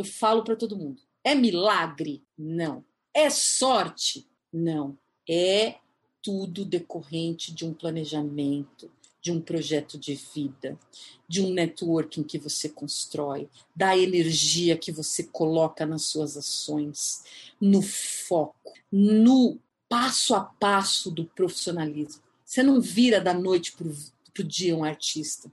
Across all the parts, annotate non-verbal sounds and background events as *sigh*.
Eu falo para todo mundo. É milagre? Não. É sorte? Não. É tudo decorrente de um planejamento, de um projeto de vida, de um networking que você constrói, da energia que você coloca nas suas ações, no foco, no passo a passo do profissionalismo. Você não vira da noite para o dia um artista.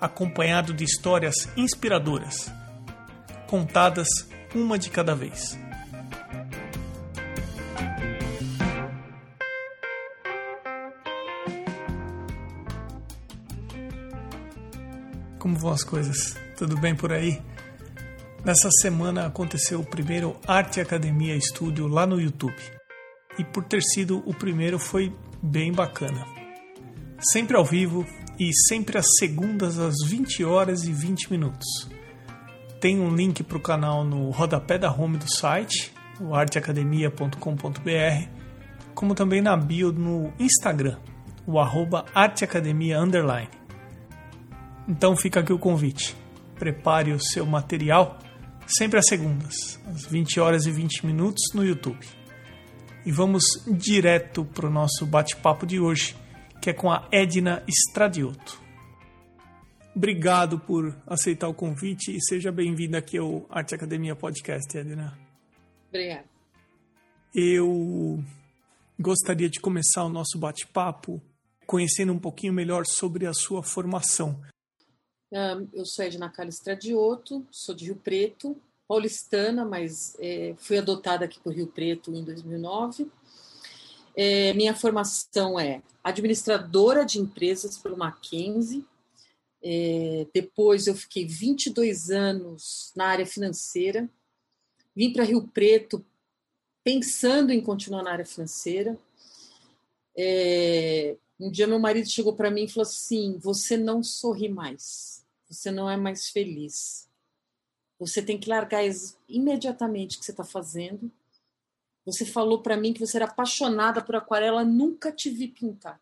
acompanhado de histórias inspiradoras, contadas uma de cada vez. Como vão as coisas? Tudo bem por aí? Nessa semana aconteceu o primeiro Arte Academia Estúdio lá no YouTube. E por ter sido o primeiro foi bem bacana. Sempre ao vivo, e sempre às segundas às 20 horas e 20 minutos. Tem um link para o canal no rodapé da home do site, o arteacademia.com.br, como também na bio no Instagram, o arroba arteacademia underline. Então fica aqui o convite. Prepare o seu material sempre às segundas, às 20 horas e 20 minutos no YouTube. E vamos direto para o nosso bate-papo de hoje que é com a Edna Stradioto. Obrigado por aceitar o convite e seja bem-vinda aqui ao Arte Academia Podcast, Edna. Obrigada. Eu gostaria de começar o nosso bate-papo conhecendo um pouquinho melhor sobre a sua formação. eu sou Edna Carla Stradioto, sou de Rio Preto, paulistana, mas é, fui adotada aqui por Rio Preto em 2009 é, minha formação é administradora de empresas pelo Mackenzie. É, depois eu fiquei 22 anos na área financeira. Vim para Rio Preto pensando em continuar na área financeira. É, um dia meu marido chegou para mim e falou assim: Você não sorri mais, você não é mais feliz. Você tem que largar imediatamente o que você está fazendo você falou para mim que você era apaixonada por aquarela, nunca te vi pintar.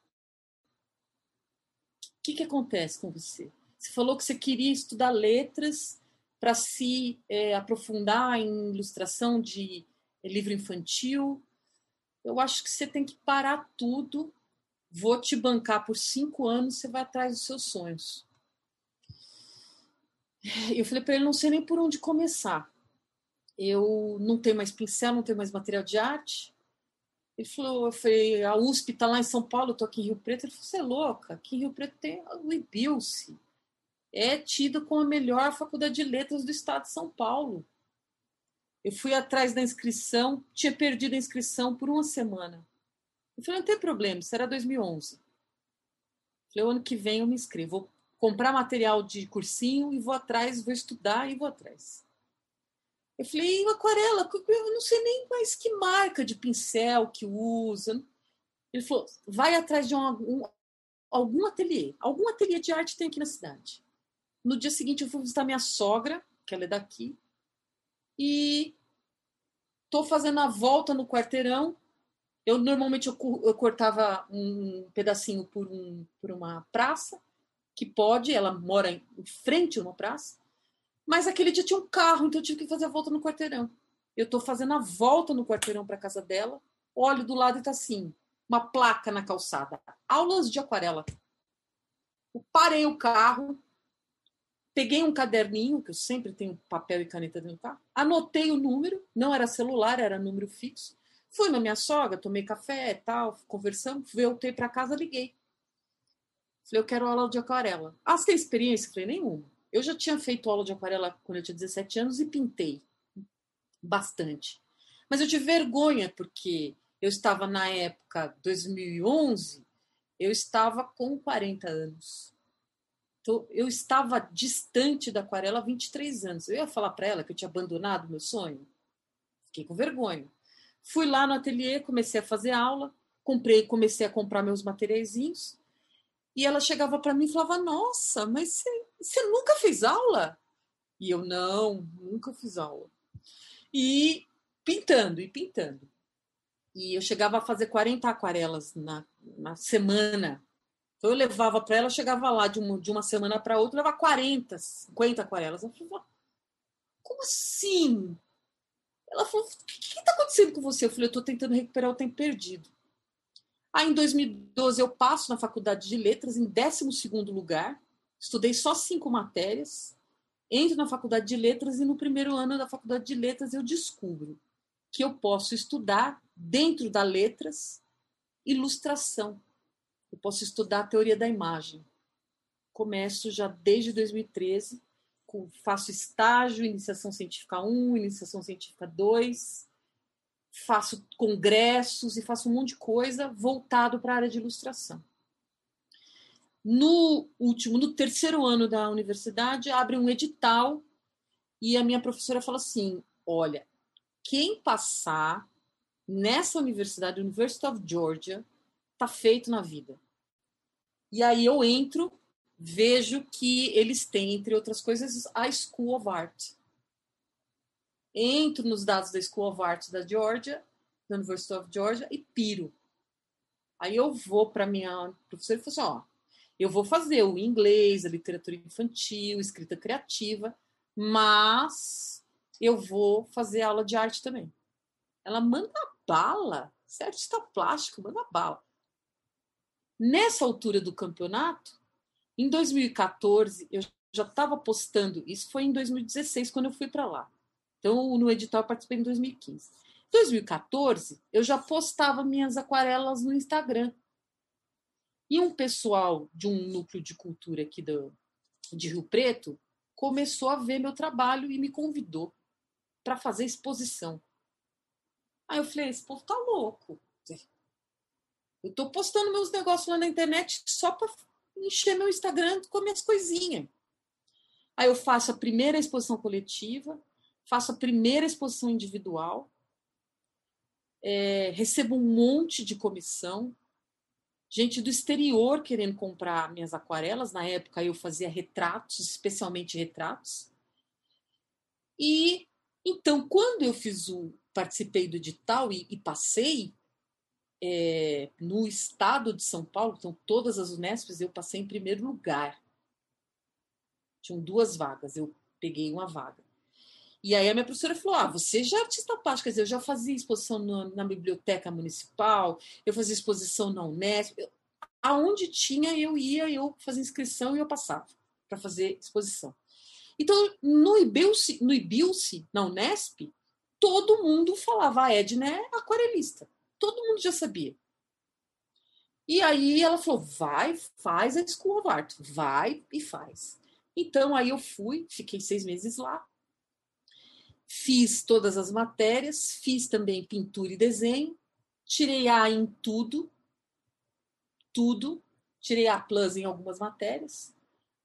O que, que acontece com você? Você falou que você queria estudar letras para se é, aprofundar em ilustração de livro infantil. Eu acho que você tem que parar tudo. Vou te bancar por cinco anos, você vai atrás dos seus sonhos. Eu falei para ele, não sei nem por onde começar eu não tenho mais pincel, não tenho mais material de arte. Ele falou, eu falei, a USP está lá em São Paulo, estou aqui em Rio Preto. Ele falou, você é louca, aqui em Rio Preto tem o IBILSE. É tido como a melhor faculdade de letras do estado de São Paulo. Eu fui atrás da inscrição, tinha perdido a inscrição por uma semana. Eu falei, não tem problema, era 2011. Eu falei, o ano que vem eu me inscrevo. Vou comprar material de cursinho e vou atrás, vou estudar e vou atrás. Eu falei, aquarela, eu não sei nem mais que marca de pincel que usa. Ele falou, vai atrás de um, um, algum ateliê. Algum ateliê de arte tem aqui na cidade. No dia seguinte eu fui visitar minha sogra, que ela é daqui, e estou fazendo a volta no quarteirão. Eu normalmente eu, eu cortava um pedacinho por, um, por uma praça, que pode, ela mora em frente a uma praça. Mas aquele dia tinha um carro, então eu tive que fazer a volta no quarteirão. Eu estou fazendo a volta no quarteirão para casa dela, olho do lado e está assim, uma placa na calçada. Aulas de aquarela. Eu parei o carro, peguei um caderninho, que eu sempre tenho papel e caneta dentro do carro, anotei o número, não era celular, era número fixo. Fui na minha sogra, tomei café e tal, conversamos, voltei para casa, liguei. Falei, eu quero aula de aquarela. Ah, você tem experiência? Falei, nenhuma. Eu já tinha feito aula de aquarela quando eu tinha 17 anos e pintei bastante. Mas eu tive vergonha porque Eu estava na época 2011, eu estava com 40 anos. Então, eu estava distante da aquarela há 23 anos. Eu ia falar para ela que eu tinha abandonado meu sonho. Fiquei com vergonha. Fui lá no ateliê, comecei a fazer aula, comprei, comecei a comprar meus materiaizinhos. E ela chegava para mim e falava: Nossa, mas você, você nunca fez aula? E eu: Não, nunca fiz aula. E pintando, e pintando. E eu chegava a fazer 40 aquarelas na, na semana. Então eu levava para ela, chegava lá de uma, de uma semana para outra, levava 40, 50 aquarelas. Eu falava, como assim? Ela falou, o que está acontecendo com você? Eu falei, eu estou tentando recuperar o tempo perdido. Aí, em 2012, eu passo na faculdade de letras em 12 lugar. Estudei só cinco matérias. Entro na faculdade de letras e no primeiro ano da faculdade de letras eu descubro que eu posso estudar dentro da letras ilustração. Eu posso estudar a teoria da imagem. Começo já desde 2013, faço estágio, iniciação científica 1, iniciação científica 2, faço congressos e faço um monte de coisa voltado para a área de ilustração. No último, no terceiro ano da universidade, abre um edital e a minha professora fala assim: olha, quem passar nessa universidade, University of Georgia, tá feito na vida. E aí eu entro, vejo que eles têm, entre outras coisas, a School of Art. Entro nos dados da School of Art da Georgia, da University of Georgia, e piro. Aí eu vou para minha professora e falo assim: ó, eu vou fazer o inglês, a literatura infantil, escrita criativa, mas eu vou fazer aula de arte também. Ela manda bala, é artista plástico, manda bala. Nessa altura do campeonato, em 2014, eu já estava postando, isso foi em 2016, quando eu fui para lá. Então, no edital eu participei em 2015. Em 2014, eu já postava minhas aquarelas no Instagram. E um pessoal de um núcleo de cultura aqui do, de Rio Preto começou a ver meu trabalho e me convidou para fazer exposição. Aí eu falei, esse povo tá louco. Eu tô postando meus negócios lá na internet só para encher meu Instagram com minhas coisinhas. Aí eu faço a primeira exposição coletiva, faço a primeira exposição individual, é, recebo um monte de comissão, gente do exterior querendo comprar minhas aquarelas. Na época eu fazia retratos, especialmente retratos. E então, quando eu fiz o participei do edital e, e passei é, no estado de São Paulo, então todas as Unesps eu passei em primeiro lugar. Tinham duas vagas, eu peguei uma vaga. E aí a minha professora falou: Ah, você já é artista plástico, quer dizer, eu já fazia exposição no, na biblioteca municipal, eu fazia exposição na Unesp. Eu, aonde tinha, eu ia, eu fazia inscrição e eu passava para fazer exposição. Então, no Ibilce, no Ibilce, na Unesp, todo mundo falava, a Edna é aquarelista. Todo mundo já sabia. E aí ela falou, vai, faz a School of Art. Vai e faz. Então, aí eu fui, fiquei seis meses lá. Fiz todas as matérias, fiz também pintura e desenho. Tirei A em tudo. Tudo. Tirei A plus em algumas matérias.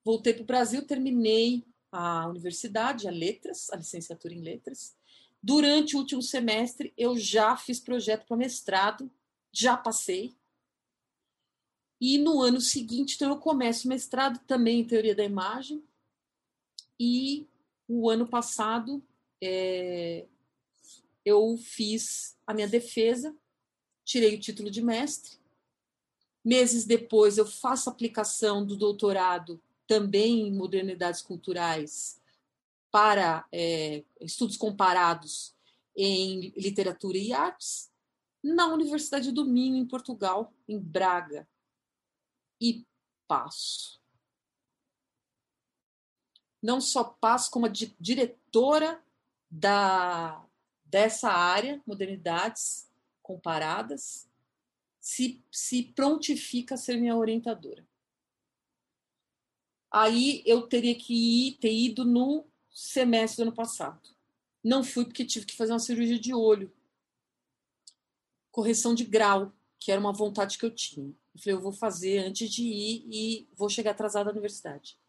Voltei para o Brasil, terminei a universidade, a letras, a licenciatura em letras. Durante o último semestre, eu já fiz projeto para mestrado, já passei. E no ano seguinte, então, eu começo o mestrado também em teoria da imagem. E o ano passado, é, eu fiz a minha defesa, tirei o título de mestre. Meses depois, eu faço aplicação do doutorado também em modernidades culturais para é, estudos comparados em literatura e artes na Universidade do Minho, em Portugal, em Braga. E passo. Não só passo como a di diretora da, dessa área, modernidades comparadas, se, se prontifica a ser minha orientadora aí eu teria que ir, ter ido no semestre do ano passado. Não fui porque tive que fazer uma cirurgia de olho. correção de grau, que era uma vontade que eu tinha. Eu falei, eu vou fazer antes de ir e vou chegar atrasada na universidade.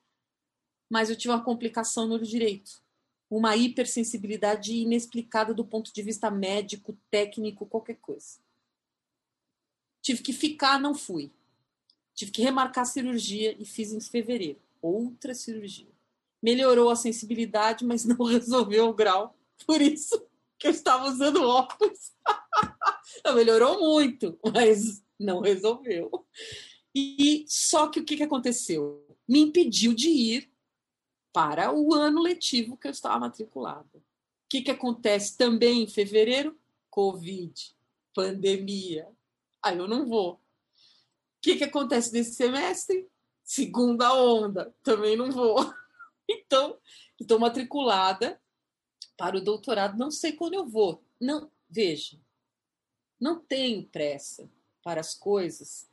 Mas eu tive uma complicação no direito, uma hipersensibilidade inexplicada do ponto de vista médico, técnico, qualquer coisa. Tive que ficar, não fui. Tive que remarcar a cirurgia e fiz em fevereiro. Outra cirurgia. Melhorou a sensibilidade, mas não *laughs* resolveu o grau. Por isso que eu estava usando óculos. *laughs* não, melhorou muito, mas não resolveu. E só que o que, que aconteceu? Me impediu de ir para o ano letivo que eu estava matriculada. O que, que acontece também em fevereiro? Covid, pandemia. Aí eu não vou. O que, que acontece nesse semestre? Segunda onda, também não vou. *laughs* Então, estou matriculada para o doutorado, não sei quando eu vou. Não, veja, não tenho pressa para as coisas,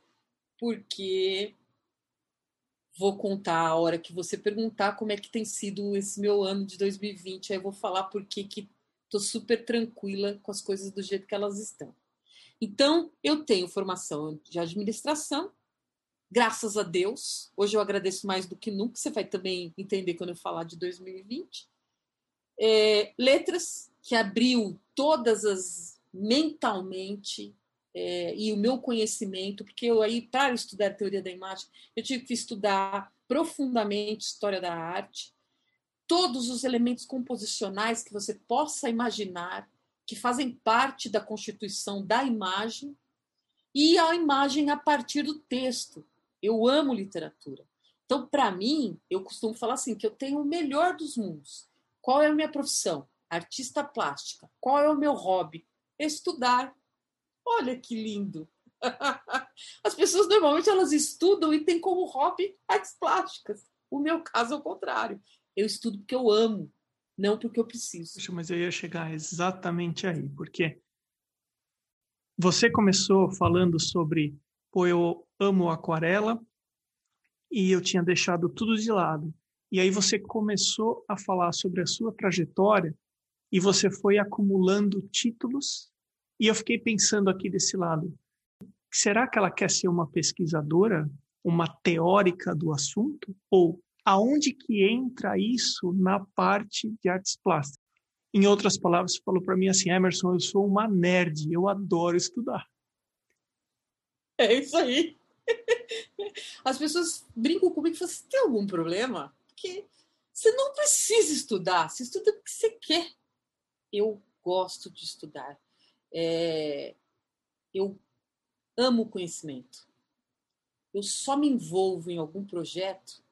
porque vou contar a hora que você perguntar como é que tem sido esse meu ano de 2020, aí eu vou falar por que estou super tranquila com as coisas do jeito que elas estão. Então, eu tenho formação de administração, graças a Deus. Hoje eu agradeço mais do que nunca, você vai também entender quando eu falar de 2020. É, letras, que abriu todas as mentalmente é, e o meu conhecimento, porque eu aí, para estudar teoria da imagem, eu tive que estudar profundamente história da arte, todos os elementos composicionais que você possa imaginar, que fazem parte da constituição da imagem, e a imagem a partir do texto. Eu amo literatura. Então, para mim, eu costumo falar assim, que eu tenho o melhor dos mundos. Qual é a minha profissão? Artista plástica. Qual é o meu hobby? Estudar. Olha que lindo. *laughs* As pessoas normalmente elas estudam e têm como hobby artes plásticas. O meu caso é o contrário. Eu estudo porque eu amo não porque eu preciso. Poxa, mas eu ia chegar exatamente aí, porque você começou falando sobre, pô, eu amo aquarela e eu tinha deixado tudo de lado. E aí você começou a falar sobre a sua trajetória e você foi acumulando títulos. E eu fiquei pensando aqui desse lado, será que ela quer ser uma pesquisadora, uma teórica do assunto? Ou aonde que entra isso na parte de artes plásticas? Em outras palavras, falou para mim assim, Emerson, eu sou uma nerd, eu adoro estudar. É isso aí. *laughs* As pessoas brincam comigo e falam, você tem algum problema? Porque você não precisa estudar, você estuda o que você quer. Eu gosto de estudar. É... Eu amo conhecimento. Eu só me envolvo em algum projeto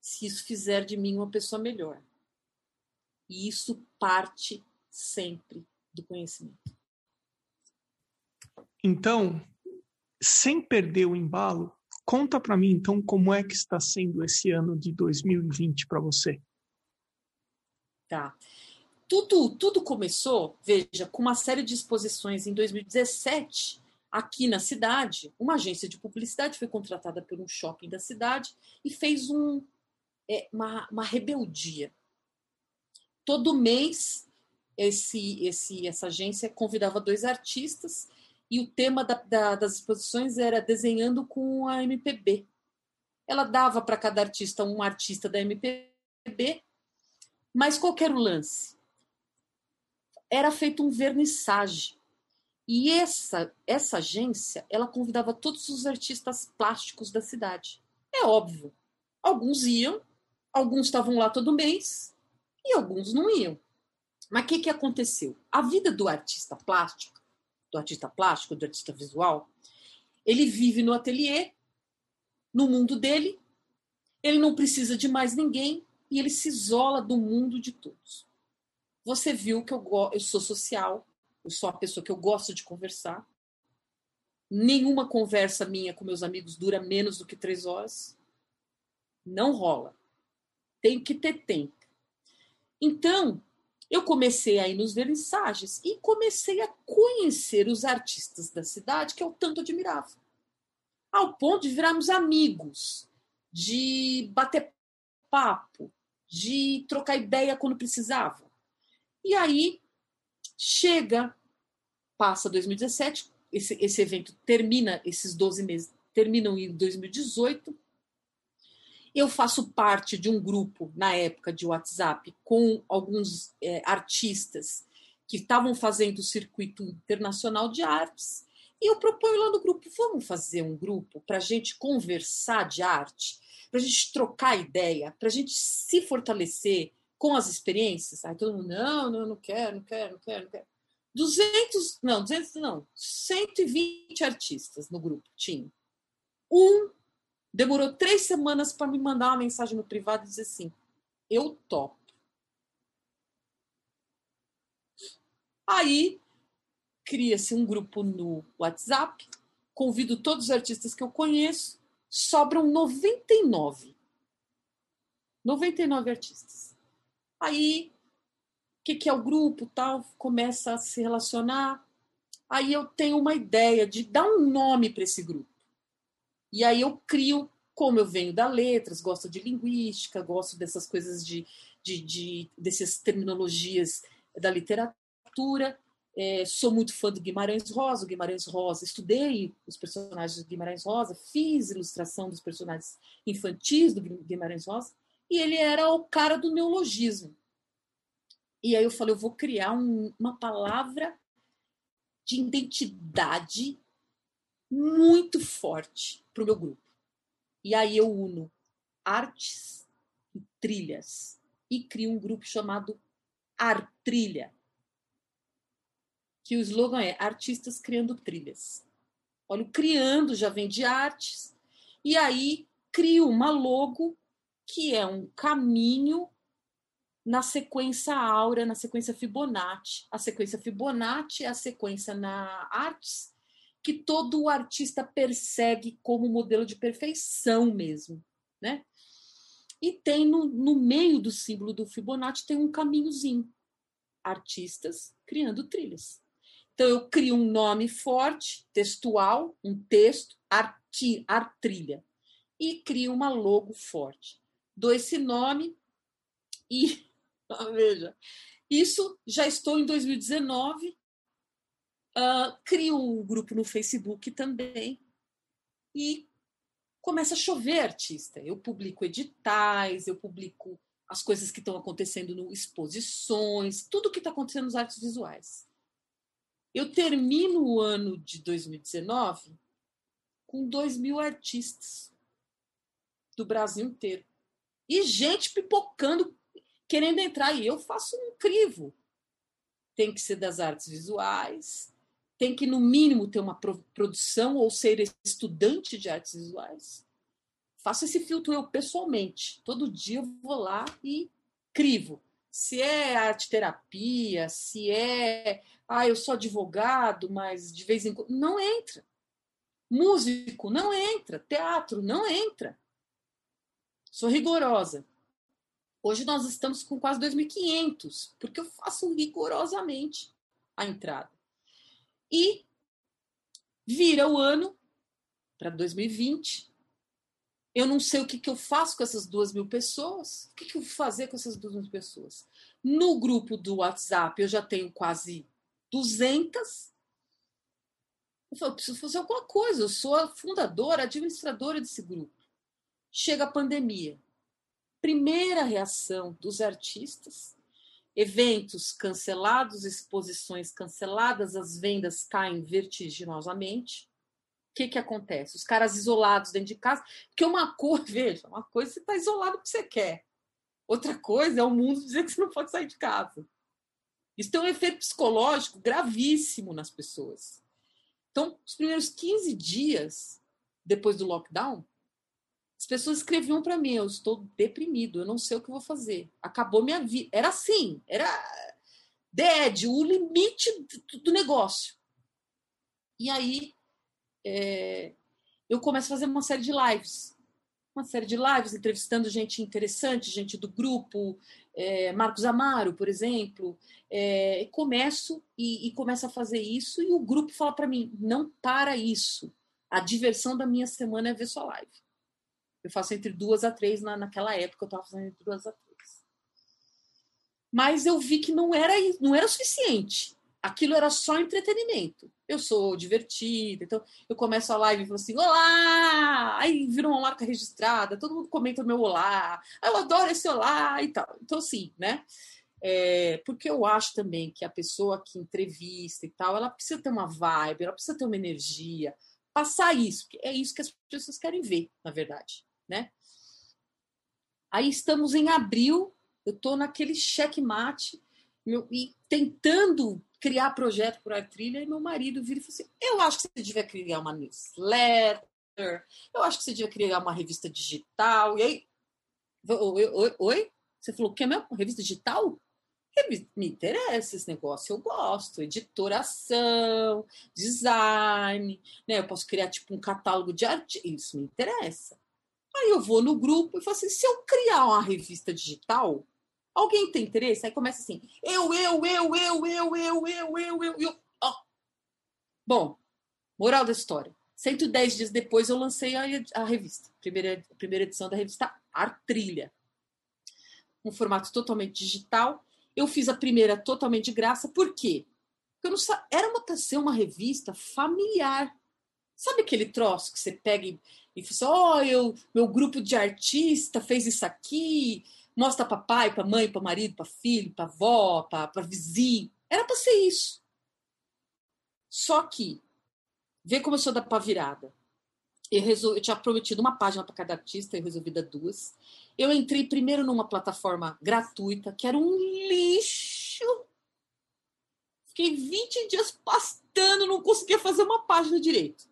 se isso fizer de mim uma pessoa melhor. E isso parte sempre do conhecimento. Então, sem perder o embalo, conta para mim então como é que está sendo esse ano de 2020 para você. Tá. Tudo, tudo começou, veja, com uma série de exposições em 2017 aqui na cidade. Uma agência de publicidade foi contratada por um shopping da cidade e fez um, é uma, uma rebeldia. Todo mês, esse, esse, essa agência convidava dois artistas e o tema da, da, das exposições era desenhando com a MPB. Ela dava para cada artista um artista da MPB, mas qual era o lance? Era feito um vernissage. E essa, essa agência, ela convidava todos os artistas plásticos da cidade. É óbvio. Alguns iam, Alguns estavam lá todo mês e alguns não iam. Mas o que, que aconteceu? A vida do artista plástico, do artista plástico, do artista visual, ele vive no ateliê, no mundo dele, ele não precisa de mais ninguém e ele se isola do mundo de todos. Você viu que eu, eu sou social, eu sou uma pessoa que eu gosto de conversar. Nenhuma conversa minha com meus amigos dura menos do que três horas. Não rola tem que ter tempo. Então, eu comecei a ir nos vernissagens e comecei a conhecer os artistas da cidade que eu tanto admirava. Ao ponto de virarmos amigos, de bater papo, de trocar ideia quando precisava. E aí chega, passa 2017, esse, esse evento termina, esses 12 meses terminam em 2018. Eu faço parte de um grupo, na época, de WhatsApp, com alguns é, artistas que estavam fazendo o circuito internacional de artes. E eu proponho lá no grupo: vamos fazer um grupo para a gente conversar de arte, para a gente trocar ideia, para a gente se fortalecer com as experiências. Aí todo mundo: não, não, não quero, não quero, não quero, não quero. 200, não, 200 não, 120 artistas no grupo tinha. Um demorou três semanas para me mandar uma mensagem no privado e dizer assim: eu topo. Aí cria-se um grupo no WhatsApp, convido todos os artistas que eu conheço, sobram 99. 99 artistas. Aí, o que, que é o grupo, tal, começa a se relacionar. Aí eu tenho uma ideia de dar um nome para esse grupo. E aí eu crio, como eu venho da letras, gosto de linguística, gosto dessas coisas de, de, de dessas terminologias da literatura. É, sou muito fã do Guimarães Rosa. Guimarães Rosa, estudei os personagens do Guimarães Rosa, fiz ilustração dos personagens infantis do Guimarães Rosa, e ele era o cara do neologismo. E aí eu falei, eu vou criar um, uma palavra de identidade muito forte para o meu grupo. E aí eu uno artes e trilhas e crio um grupo chamado Artrilha, que o slogan é Artistas Criando Trilhas. Olha, o criando já vem de artes, e aí crio uma logo que é um caminho na sequência áurea, na sequência Fibonacci. A sequência Fibonacci é a sequência na artes que todo artista persegue como modelo de perfeição mesmo, né? E tem no, no meio do símbolo do Fibonacci tem um caminhozinho, artistas criando trilhas. Então eu crio um nome forte, textual, um texto, arti, artrilha, e crio uma logo forte. Dou esse nome e *laughs* veja, isso já estou em 2019 Uh, crio um grupo no Facebook também e começa a chover artista. Eu publico editais, eu publico as coisas que estão acontecendo no exposições, tudo que está acontecendo nos artes visuais. Eu termino o ano de 2019 com 2 mil artistas do Brasil inteiro. E gente pipocando, querendo entrar. E eu faço um crivo. Tem que ser das artes visuais, tem que, no mínimo, ter uma produção ou ser estudante de artes visuais. Faço esse filtro eu pessoalmente. Todo dia eu vou lá e crivo. Se é arte terapia, se é. Ah, eu sou advogado, mas de vez em quando. Não entra. Músico, não entra. Teatro, não entra. Sou rigorosa. Hoje nós estamos com quase 2.500, porque eu faço rigorosamente a entrada. E vira o ano para 2020. Eu não sei o que, que eu faço com essas duas mil pessoas. O que, que eu vou fazer com essas duas mil pessoas? No grupo do WhatsApp eu já tenho quase 200. Eu falo, eu preciso fazer alguma coisa. Eu sou a fundadora, administradora desse grupo. Chega a pandemia. Primeira reação dos artistas eventos cancelados, exposições canceladas, as vendas caem vertiginosamente. O que, que acontece? Os caras isolados dentro de casa, porque uma coisa, *laughs* veja, uma coisa você está isolado porque você quer. Outra coisa é o mundo dizer que você não pode sair de casa. Isso tem um efeito psicológico gravíssimo nas pessoas. Então, os primeiros 15 dias depois do lockdown, as pessoas escreviam para mim: eu estou deprimido, eu não sei o que vou fazer. Acabou minha vida. Era assim, era dead, o limite do negócio. E aí é, eu começo a fazer uma série de lives. Uma série de lives entrevistando gente interessante, gente do grupo, é, Marcos Amaro, por exemplo. É, começo e, e começo a fazer isso, e o grupo fala para mim: não para isso. A diversão da minha semana é ver sua live. Eu faço entre duas a três, na, naquela época eu estava fazendo entre duas a três. Mas eu vi que não era, não era o suficiente. aquilo era só entretenimento. Eu sou divertida, então eu começo a live e falo assim: Olá! Aí vira uma marca registrada, todo mundo comenta o meu olá, eu adoro esse olá e tal. Então, assim, né? É, porque eu acho também que a pessoa que entrevista e tal, ela precisa ter uma vibe, ela precisa ter uma energia, passar isso, é isso que as pessoas querem ver, na verdade, né? Aí estamos em abril, eu estou naquele checkmate meu, e tentando criar projeto para a trilha, e meu marido vira e fala assim: Eu acho que você devia criar uma newsletter, eu acho que você devia criar uma revista digital. E aí, oi? oi, oi? Você falou que é mesmo? Revista digital? Me interessa esse negócio, eu gosto. Editoração, design, né? Eu posso criar tipo um catálogo de arte, isso me interessa. Aí eu vou no grupo e falo assim: se eu criar uma revista digital, alguém tem interesse? Aí começa assim: eu, eu, eu, eu, eu, eu, eu, eu, eu, eu. Oh. Bom, moral da história. 110 dias depois eu lancei a, a revista, primeira, primeira edição da revista Artrilha. Um formato totalmente digital. Eu fiz a primeira totalmente de graça, por quê? Porque eu não, era uma para ser uma revista familiar. Sabe aquele troço que você pega e, e fala assim, ó, oh, eu, meu grupo de artista fez isso aqui, mostra para pai, para mãe, para marido, para filho, para avó, para vizinho. Era para ser isso. Só que, vê como eu sou da pá virada. Eu, resol... eu tinha prometido uma página para cada artista, eu resolvi dar duas. Eu entrei primeiro numa plataforma gratuita, que era um lixo. Fiquei 20 dias pastando, não conseguia fazer uma página direito.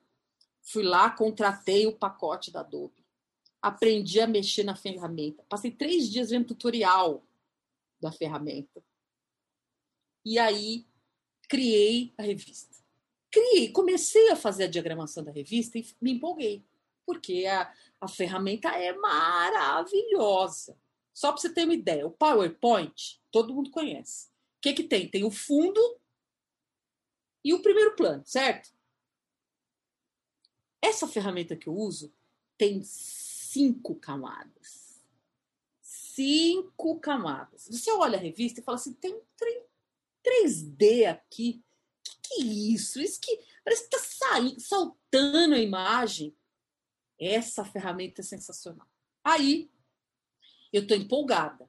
Fui lá, contratei o pacote da Adobe. Aprendi a mexer na ferramenta. Passei três dias vendo tutorial da ferramenta. E aí criei a revista. Criei, comecei a fazer a diagramação da revista e me empolguei. Porque a, a ferramenta é maravilhosa. Só para você ter uma ideia, o PowerPoint, todo mundo conhece. O que, que tem? Tem o fundo e o primeiro plano, certo? Essa ferramenta que eu uso tem cinco camadas. Cinco camadas. Você olha a revista e fala assim: tem um 3D aqui. Que, que é isso? Isso que parece que está saltando a imagem. Essa ferramenta é sensacional. Aí, eu estou empolgada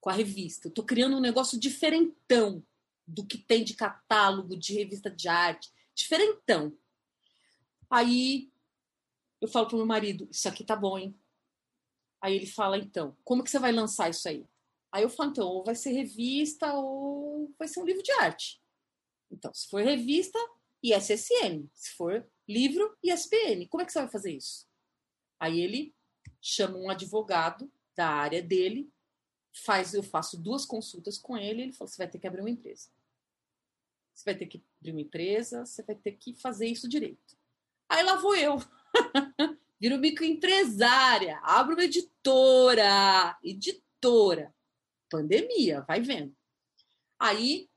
com a revista. Estou criando um negócio diferentão do que tem de catálogo, de revista de arte. Diferentão. Aí eu falo pro meu marido, isso aqui tá bom, hein? Aí ele fala, então, como que você vai lançar isso aí? Aí eu falo, então, ou vai ser revista ou vai ser um livro de arte. Então, se for revista, ISSN. Se for livro, ISBN. Como é que você vai fazer isso? Aí ele chama um advogado da área dele, faz, eu faço duas consultas com ele, ele falou, você vai ter que abrir uma empresa. Você vai ter que abrir uma empresa, você vai ter que fazer isso direito. Aí lá vou eu. *laughs* Viro microempresária, abro uma editora, editora. Pandemia, vai vendo. Aí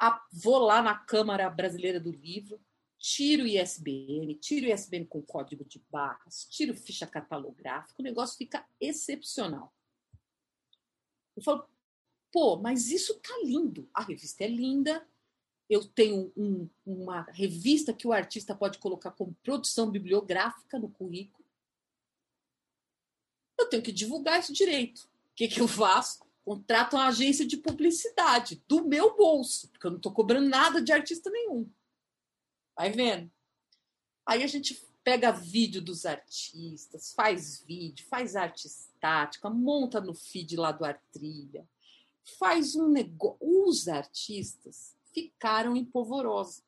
a, vou lá na Câmara Brasileira do Livro, tiro o ISBN, tiro o ISBN com código de barras, tiro ficha catalográfica, o negócio fica excepcional. Eu falo, pô, mas isso tá lindo. A revista é linda, eu tenho um, uma revista que o artista pode colocar como produção bibliográfica no currículo. Eu tenho que divulgar isso direito. O que, que eu faço? Contrato uma agência de publicidade do meu bolso, porque eu não estou cobrando nada de artista nenhum. Vai vendo? Aí a gente pega vídeo dos artistas, faz vídeo, faz arte estática, monta no feed lá do Artrilha, faz um negócio. Os artistas ficaram em polvorosa.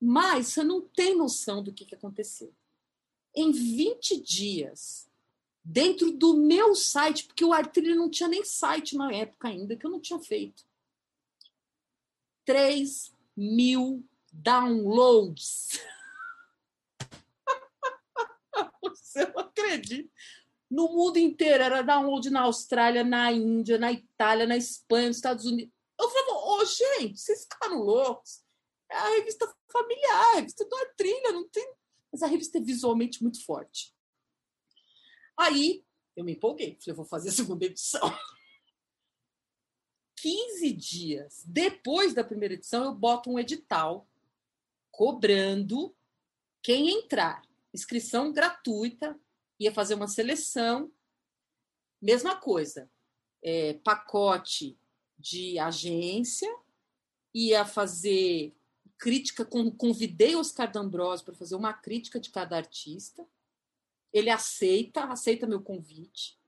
Mas você não tem noção do que, que aconteceu. Em 20 dias, dentro do meu site, porque o Artrilha não tinha nem site na época ainda, que eu não tinha feito. 3 mil downloads. *laughs* Você não acredita? No mundo inteiro, era download na Austrália, na Índia, na Itália, na Espanha, nos Estados Unidos. Eu oh, gente, vocês ficaram loucos. É a revista familiar, a revista do trilha, não tem. Mas a revista é visualmente muito forte. Aí eu me empolguei, falei, vou fazer a segunda edição. *laughs* 15 dias depois da primeira edição, eu boto um edital cobrando quem entrar. Inscrição gratuita, ia fazer uma seleção. Mesma coisa, é, pacote de agência, ia fazer crítica, convidei Oscar D'Ambrosio para fazer uma crítica de cada artista. Ele aceita, aceita meu convite.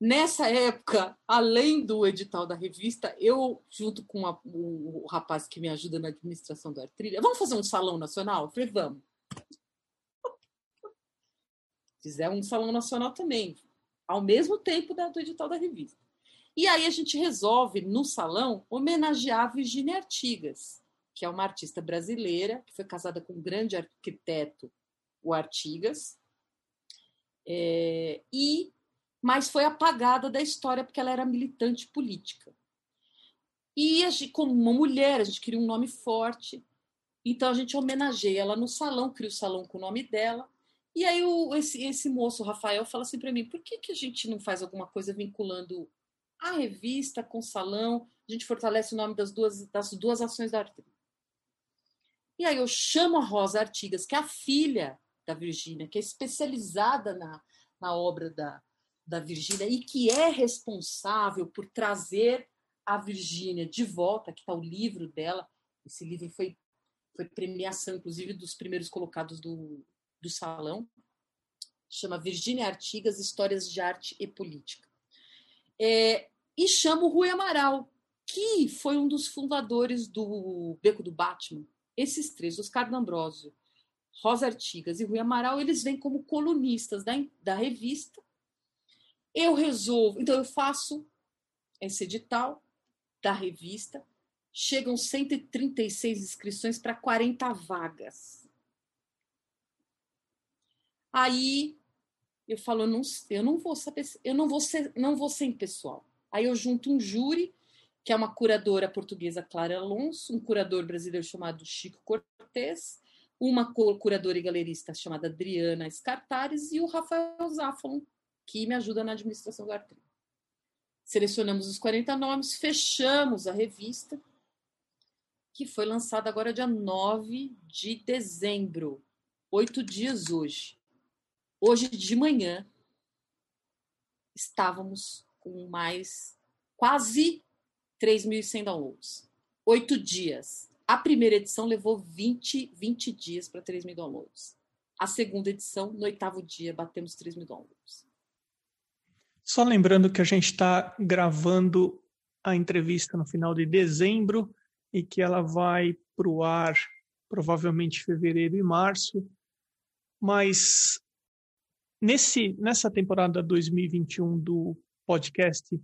Nessa época, além do edital da revista, eu, junto com a, o, o, rapaz que me ajuda na administração da Artrilha, vamos fazer um salão nacional? Eu falei, vamos. *laughs* Fizer um salão nacional também, ao mesmo tempo da, do edital da revista. E aí a gente resolve, no salão, homenagear a Virginia Artigas, que é uma artista brasileira, que foi casada com um grande arquiteto, o Artigas, é, e mas foi apagada da história porque ela era militante política. E a gente, como uma mulher, a gente queria um nome forte, então a gente homenageia ela no salão, cria o salão com o nome dela. E aí o, esse, esse moço, Rafael, fala assim para mim: por que, que a gente não faz alguma coisa vinculando a revista com salão? A gente fortalece o nome das duas, das duas ações da arte. E aí eu chamo a Rosa Artigas, que é a filha da Virgínia, que é especializada na, na obra da, da Virgínia e que é responsável por trazer a Virgínia de volta, que está o livro dela. Esse livro foi, foi premiação, inclusive, dos primeiros colocados do, do salão. Chama Virgínia Artigas, Histórias de Arte e Política. É, e chamo o Rui Amaral, que foi um dos fundadores do Beco do Batman. Esses três, Oscar D'Ambrosio, Rosa Artigas e Rui Amaral, eles vêm como colunistas da, da revista eu resolvo, então eu faço esse edital da revista, chegam 136 inscrições para 40 vagas. Aí eu falo, eu não, eu não vou saber, eu não vou ser, não vou ser impessoal. Aí eu junto um júri, que é uma curadora portuguesa Clara Alonso, um curador brasileiro chamado Chico Cortez, uma curadora e galerista chamada Adriana Escartares e o Rafael Zaffon, que me ajuda na administração do artrigo. Selecionamos os 40 nomes, fechamos a revista, que foi lançada agora dia 9 de dezembro, oito dias hoje. Hoje de manhã, estávamos com mais quase 3.100 downloads. Oito dias. A primeira edição levou 20, 20 dias para 3 mil downloads. A segunda edição, no oitavo dia, batemos 3 mil downloads. Só lembrando que a gente está gravando a entrevista no final de dezembro e que ela vai para o ar provavelmente fevereiro e março. Mas nesse, nessa temporada 2021 do podcast,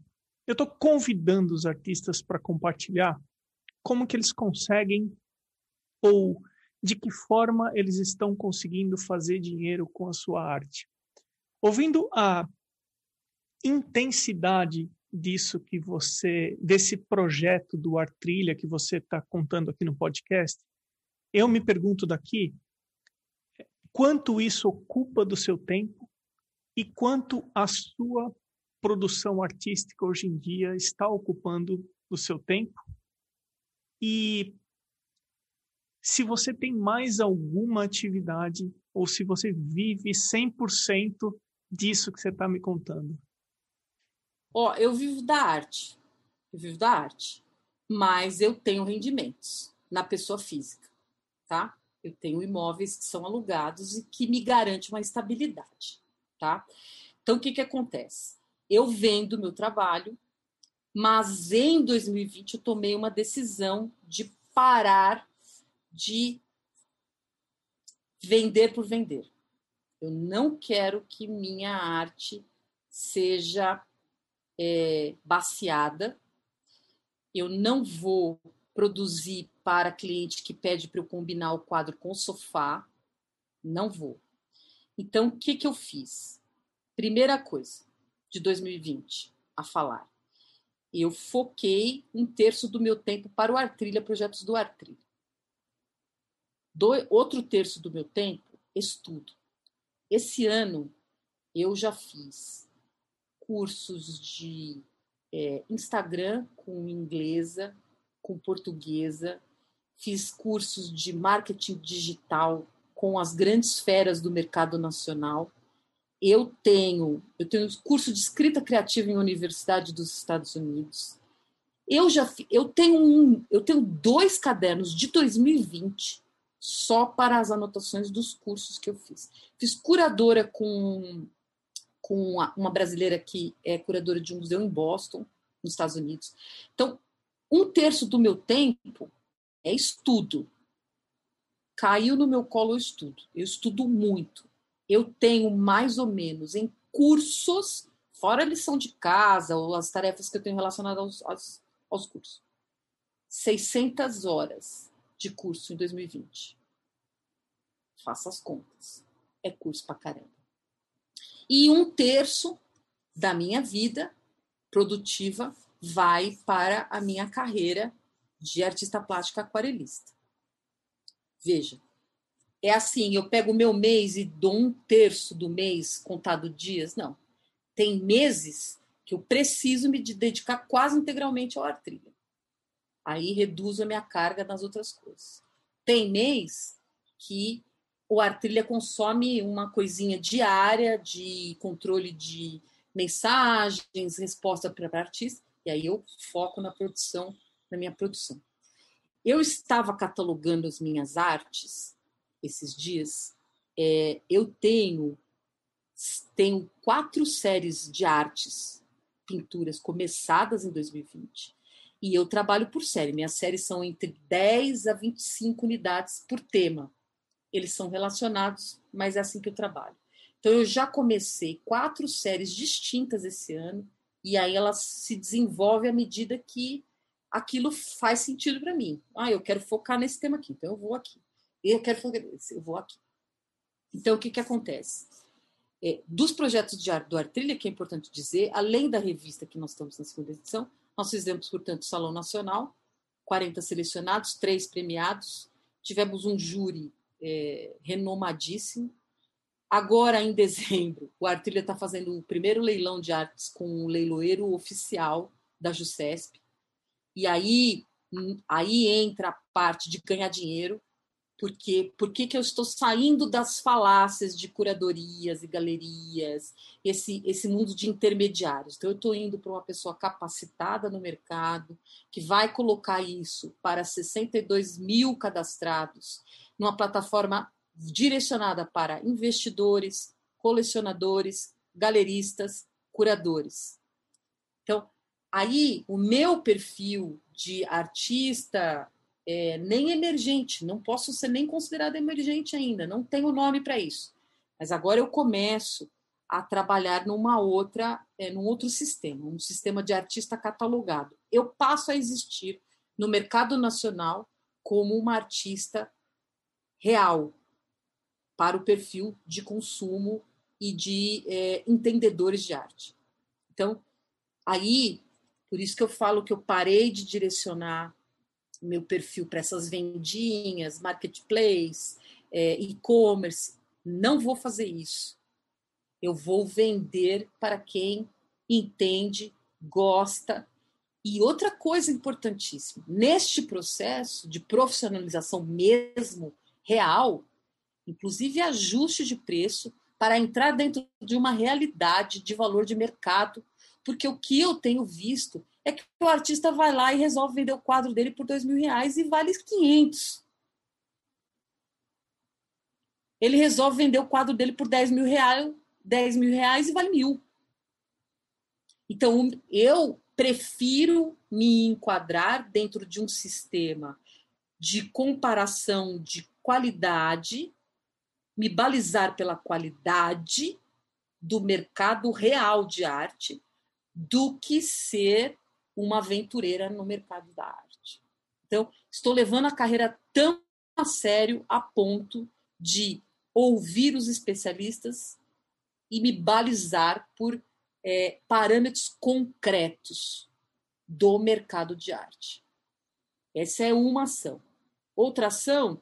eu estou convidando os artistas para compartilhar como que eles conseguem ou de que forma eles estão conseguindo fazer dinheiro com a sua arte. Ouvindo a intensidade disso que você, desse projeto do Ar Trilha que você está contando aqui no podcast, eu me pergunto daqui quanto isso ocupa do seu tempo e quanto a sua produção artística hoje em dia está ocupando do seu tempo e se você tem mais alguma atividade ou se você vive 100% disso que você está me contando. Ó, eu vivo da arte. Eu vivo da arte. Mas eu tenho rendimentos na pessoa física, tá? Eu tenho imóveis que são alugados e que me garante uma estabilidade, tá? Então, o que, que acontece? Eu vendo meu trabalho, mas em 2020 eu tomei uma decisão de parar de vender por vender. Eu não quero que minha arte seja é, baseada. Eu não vou produzir para cliente que pede para eu combinar o quadro com o sofá. Não vou. Então, o que, que eu fiz? Primeira coisa de 2020 a falar. Eu foquei um terço do meu tempo para o Artrilha, projetos do Artrilha. Do, outro terço do meu tempo, estudo. Esse ano, eu já fiz cursos de é, Instagram com inglesa, com portuguesa, fiz cursos de marketing digital com as grandes feras do mercado nacional. Eu tenho, eu tenho curso de escrita criativa em Universidade dos Estados Unidos. Eu já eu tenho um, eu tenho dois cadernos de 2020 só para as anotações dos cursos que eu fiz. Fiz curadora com com uma brasileira que é curadora de um museu em Boston, nos Estados Unidos. Então, um terço do meu tempo é estudo. Caiu no meu colo o estudo. Eu estudo muito. Eu tenho mais ou menos em cursos, fora a lição de casa ou as tarefas que eu tenho relacionadas aos, aos, aos cursos, 600 horas de curso em 2020. Faça as contas. É curso pra caramba. E um terço da minha vida produtiva vai para a minha carreira de artista plástica aquarelista. Veja, é assim, eu pego o meu mês e dou um terço do mês contado dias? Não. Tem meses que eu preciso me dedicar quase integralmente ao artrilha. Aí reduzo a minha carga nas outras coisas. Tem mês que o artrilha consome uma coisinha diária de controle de mensagens, resposta para artista, e aí eu foco na produção, na minha produção. Eu estava catalogando as minhas artes esses dias. É, eu tenho tenho quatro séries de artes, pinturas começadas em 2020. E eu trabalho por série. Minhas séries são entre 10 a 25 unidades por tema. Eles são relacionados, mas é assim que eu trabalho. Então, eu já comecei quatro séries distintas esse ano, e aí ela se desenvolve à medida que aquilo faz sentido para mim. Ah, eu quero focar nesse tema aqui, então eu vou aqui. Eu quero focar nesse, eu vou aqui. Então, o que, que acontece? É, dos projetos de do Artrilha, que é importante dizer, além da revista que nós estamos na segunda edição, nós fizemos, portanto, Salão Nacional, 40 selecionados, três premiados, tivemos um júri é, renomadíssimo, Agora, em dezembro, o Artilha está fazendo o primeiro leilão de artes com o leiloeiro oficial da JUCESP. E aí, aí entra a parte de ganhar dinheiro, porque por que eu estou saindo das falácias de curadorias e galerias, esse, esse mundo de intermediários. Então, eu estou indo para uma pessoa capacitada no mercado, que vai colocar isso para 62 mil cadastrados, numa plataforma direcionada para investidores, colecionadores, galeristas, curadores. Então, aí o meu perfil de artista é, nem emergente, não posso ser nem considerado emergente ainda, não tenho nome para isso. Mas agora eu começo a trabalhar numa outra, é, num outro sistema, um sistema de artista catalogado. Eu passo a existir no mercado nacional como uma artista real, para o perfil de consumo e de é, entendedores de arte. Então, aí, por isso que eu falo que eu parei de direcionar meu perfil para essas vendinhas, marketplace, é, e-commerce. Não vou fazer isso. Eu vou vender para quem entende, gosta. E outra coisa importantíssima, neste processo de profissionalização mesmo real, inclusive ajuste de preço, para entrar dentro de uma realidade de valor de mercado, porque o que eu tenho visto é que o artista vai lá e resolve vender o quadro dele por dois mil reais e vale 500. Ele resolve vender o quadro dele por 10 mil reais, 10 mil reais e vale mil. Então, eu prefiro me enquadrar dentro de um sistema de comparação de qualidade me balizar pela qualidade do mercado real de arte do que ser uma aventureira no mercado da arte. Então, estou levando a carreira tão a sério a ponto de ouvir os especialistas e me balizar por é, parâmetros concretos do mercado de arte. Essa é uma ação. Outra ação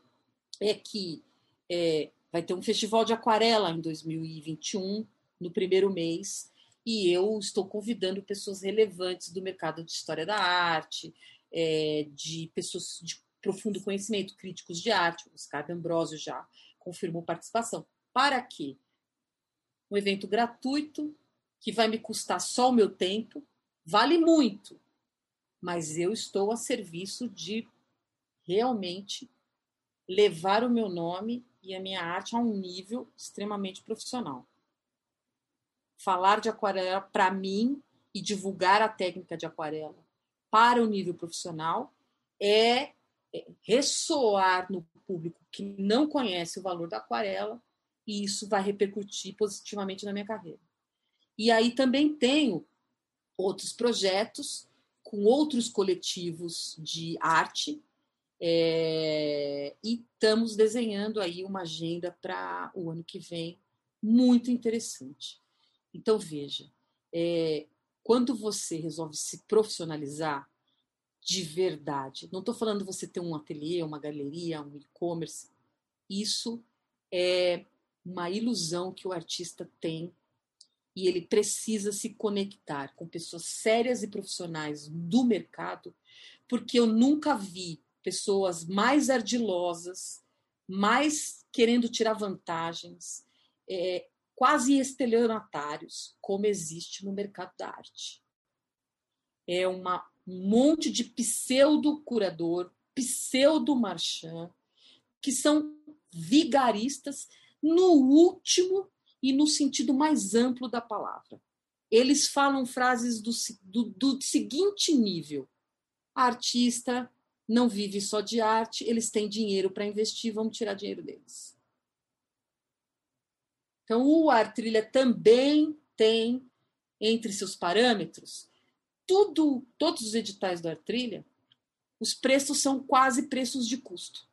é que é, Vai ter um festival de aquarela em 2021, no primeiro mês, e eu estou convidando pessoas relevantes do mercado de história da arte, é, de pessoas de profundo conhecimento, críticos de arte. O Oscar Ambrosio já confirmou participação. Para quê? Um evento gratuito que vai me custar só o meu tempo, vale muito, mas eu estou a serviço de realmente levar o meu nome e a minha arte a um nível extremamente profissional. Falar de aquarela para mim e divulgar a técnica de aquarela para o nível profissional é, é ressoar no público que não conhece o valor da aquarela e isso vai repercutir positivamente na minha carreira. E aí também tenho outros projetos com outros coletivos de arte é, e estamos desenhando aí uma agenda para o ano que vem muito interessante. Então veja, é, quando você resolve se profissionalizar de verdade, não estou falando você ter um ateliê, uma galeria, um e-commerce, isso é uma ilusão que o artista tem e ele precisa se conectar com pessoas sérias e profissionais do mercado, porque eu nunca vi pessoas mais ardilosas, mais querendo tirar vantagens, é, quase estelionatários, como existe no mercado da arte. É uma, um monte de pseudo-curador, pseudo-marchand, que são vigaristas no último e no sentido mais amplo da palavra. Eles falam frases do, do, do seguinte nível: artista não vive só de arte, eles têm dinheiro para investir, vamos tirar dinheiro deles. Então, o Artrilha também tem entre seus parâmetros tudo, todos os editais do Artrilha, os preços são quase preços de custo.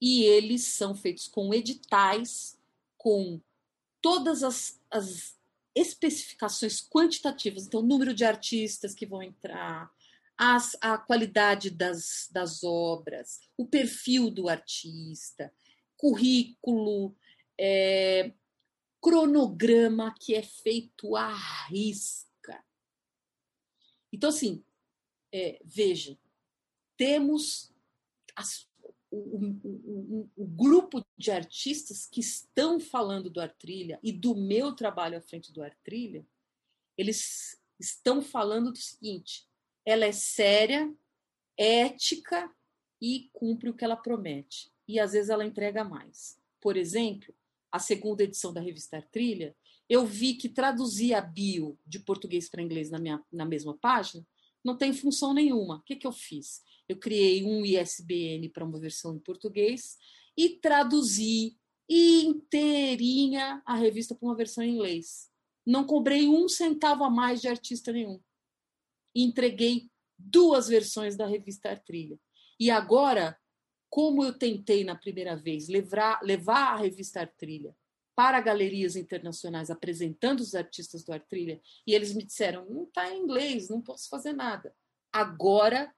E eles são feitos com editais, com todas as, as especificações quantitativas, então, número de artistas que vão entrar, as, a qualidade das, das obras, o perfil do artista, currículo, é, cronograma que é feito à risca. Então, assim, é, veja, temos as o, o, o, grupo de artistas que estão falando do Artrilha e do meu trabalho à frente do Artrilha, eles estão falando do seguinte: ela é séria, ética e cumpre o que ela promete. E às vezes ela entrega mais. Por exemplo, a segunda edição da revista Artrilha, eu vi que traduzir a bio de português para inglês na, minha, na mesma página não tem função nenhuma. O que, que eu fiz? eu criei um ISBN para uma versão em português e traduzi inteirinha a revista para uma versão em inglês. Não cobrei um centavo a mais de artista nenhum. Entreguei duas versões da revista Artrilha. E agora, como eu tentei na primeira vez levar, levar a revista Artrilha para galerias internacionais apresentando os artistas do Artrilha, e eles me disseram: não está em inglês, não posso fazer nada. Agora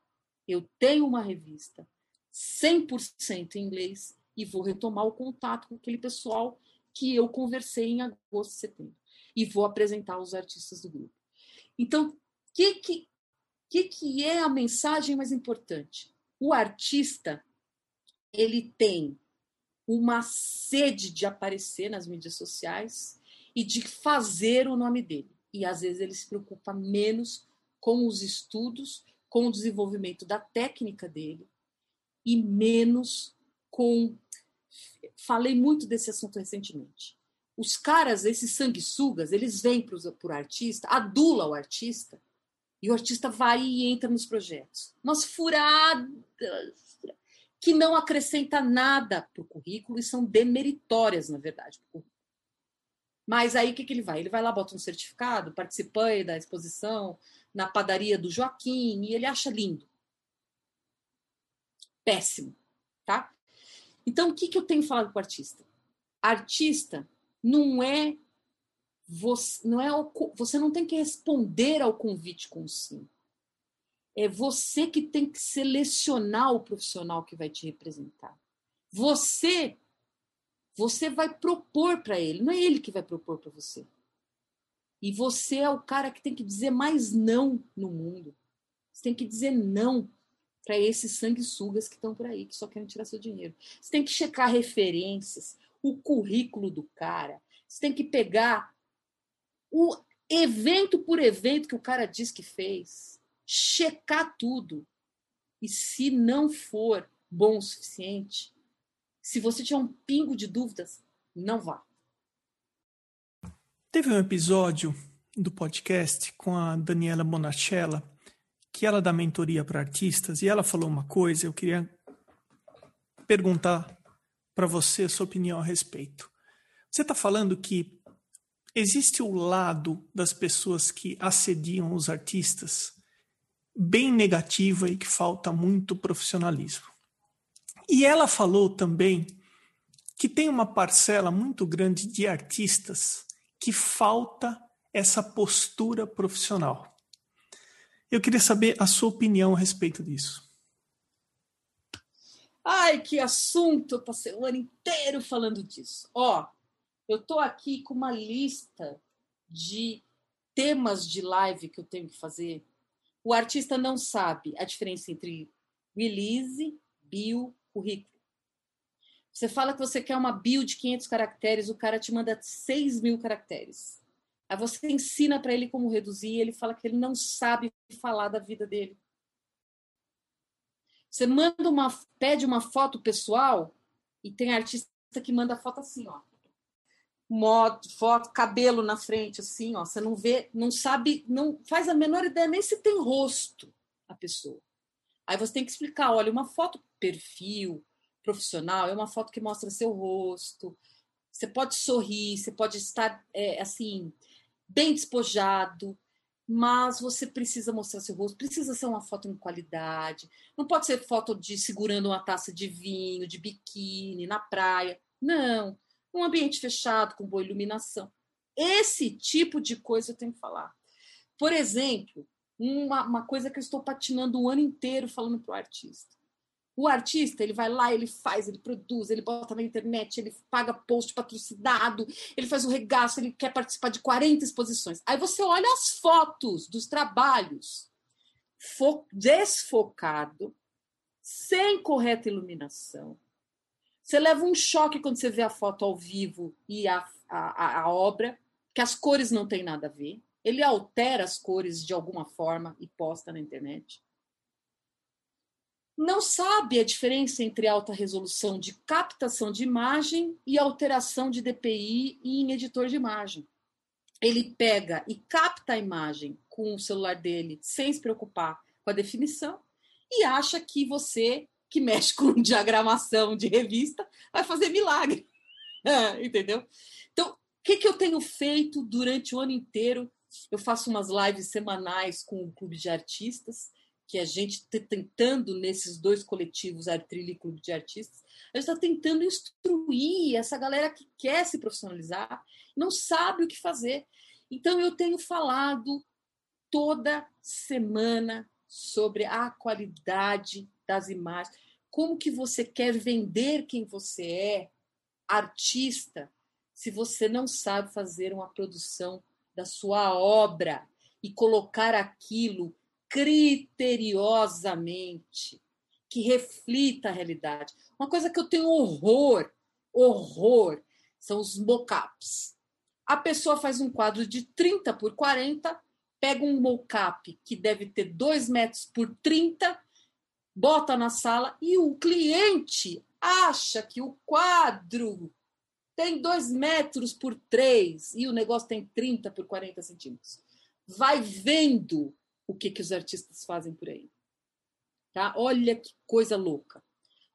eu tenho uma revista 100% em inglês e vou retomar o contato com aquele pessoal que eu conversei em agosto, setembro. E vou apresentar os artistas do grupo. Então, o que, que, que, que é a mensagem mais importante? O artista, ele tem uma sede de aparecer nas mídias sociais e de fazer o nome dele. E às vezes ele se preocupa menos com os estudos com o desenvolvimento da técnica dele e menos com. Falei muito desse assunto recentemente. Os caras, esses sanguessugas, eles vêm para o artista, adula o artista, e o artista vai e entra nos projetos. Umas furadas que não acrescenta nada para o currículo e são demeritórias, na verdade. Mas aí o que, que ele vai? Ele vai lá, bota um certificado, participei da exposição, na padaria do Joaquim e ele acha lindo. Péssimo, tá? Então, o que, que eu tenho falado com o artista? Artista não é você, não é você não tem que responder ao convite com sim. É você que tem que selecionar o profissional que vai te representar. Você Você vai propor para ele, não é ele que vai propor para você. E você é o cara que tem que dizer mais não no mundo. Você tem que dizer não para esses sanguessugas que estão por aí, que só querem tirar seu dinheiro. Você tem que checar referências, o currículo do cara. Você tem que pegar o evento por evento que o cara diz que fez, checar tudo. E se não for bom o suficiente, se você tiver um pingo de dúvidas, não vá. Teve um episódio do podcast com a Daniela Bonachella, que ela dá mentoria para artistas, e ela falou uma coisa, eu queria perguntar para você a sua opinião a respeito. Você está falando que existe o lado das pessoas que assediam os artistas bem negativa e que falta muito profissionalismo. E ela falou também que tem uma parcela muito grande de artistas que falta essa postura profissional. Eu queria saber a sua opinião a respeito disso. Ai, que assunto! Eu passei o ano inteiro falando disso. Ó, eu tô aqui com uma lista de temas de live que eu tenho que fazer. O artista não sabe a diferença entre release, bio, currículo. Você fala que você quer uma bio de 500 caracteres, o cara te manda 6 mil caracteres. Aí você ensina para ele como reduzir, ele fala que ele não sabe falar da vida dele. Você manda uma, pede uma foto pessoal e tem artista que manda foto assim, ó. Moto, foto, cabelo na frente, assim, ó. Você não vê, não sabe, não faz a menor ideia nem se tem rosto a pessoa. Aí você tem que explicar, olha, uma foto perfil, profissional, é uma foto que mostra seu rosto. Você pode sorrir, você pode estar é, assim bem despojado, mas você precisa mostrar seu rosto. Precisa ser uma foto em qualidade. Não pode ser foto de segurando uma taça de vinho, de biquíni na praia. Não, um ambiente fechado com boa iluminação. Esse tipo de coisa eu tenho que falar. Por exemplo, uma, uma coisa que eu estou patinando o ano inteiro falando para o artista. O artista, ele vai lá, ele faz, ele produz, ele bota na internet, ele paga post patrocinado, ele faz o regaço, ele quer participar de 40 exposições. Aí você olha as fotos dos trabalhos desfocado, sem correta iluminação. Você leva um choque quando você vê a foto ao vivo e a, a, a obra, que as cores não têm nada a ver. Ele altera as cores de alguma forma e posta na internet não sabe a diferença entre alta resolução de captação de imagem e alteração de DPI em editor de imagem. Ele pega e capta a imagem com o celular dele sem se preocupar com a definição e acha que você, que mexe com *laughs* diagramação de revista, vai fazer milagre. *laughs* Entendeu? Então, o que, que eu tenho feito durante o ano inteiro? Eu faço umas lives semanais com o Clube de Artistas que a gente está tentando, nesses dois coletivos, Artrilha e Clube de Artistas, a gente está tentando instruir essa galera que quer se profissionalizar, não sabe o que fazer. Então, eu tenho falado toda semana sobre a qualidade das imagens, como que você quer vender quem você é, artista, se você não sabe fazer uma produção da sua obra e colocar aquilo criteriosamente, que reflita a realidade. Uma coisa que eu tenho horror, horror, são os mockups. A pessoa faz um quadro de 30 por 40, pega um mockup que deve ter 2 metros por 30, bota na sala e o cliente acha que o quadro tem 2 metros por 3 e o negócio tem 30 por 40 centímetros. Vai vendo o que, que os artistas fazem por aí. Tá? Olha que coisa louca.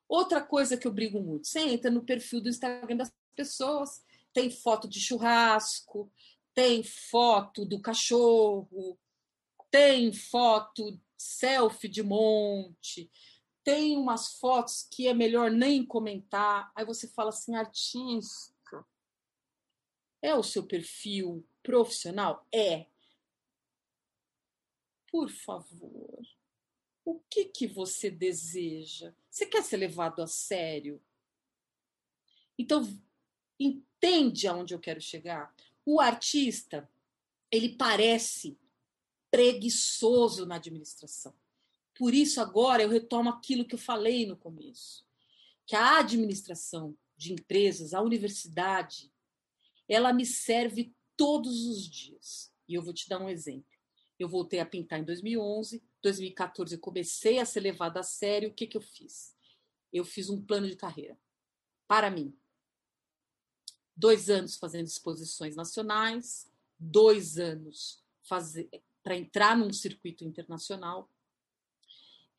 Outra coisa que eu brigo muito, você entra no perfil do Instagram das pessoas, tem foto de churrasco, tem foto do cachorro, tem foto selfie de monte, tem umas fotos que é melhor nem comentar. Aí você fala assim, artista, é o seu perfil profissional? É por favor, o que, que você deseja? Você quer ser levado a sério? Então, Entende aonde eu quero chegar? O artista, ele parece preguiçoso na administração. Por isso, agora eu retomo aquilo que eu falei no começo, que a administração de empresas, a universidade, ela me serve todos os dias. E eu vou te dar um exemplo. Eu voltei a pintar em 2011, 2014 eu comecei a ser levada a sério. O que, que eu fiz? Eu fiz um plano de carreira para mim. Dois anos fazendo exposições nacionais, dois anos para entrar num circuito internacional,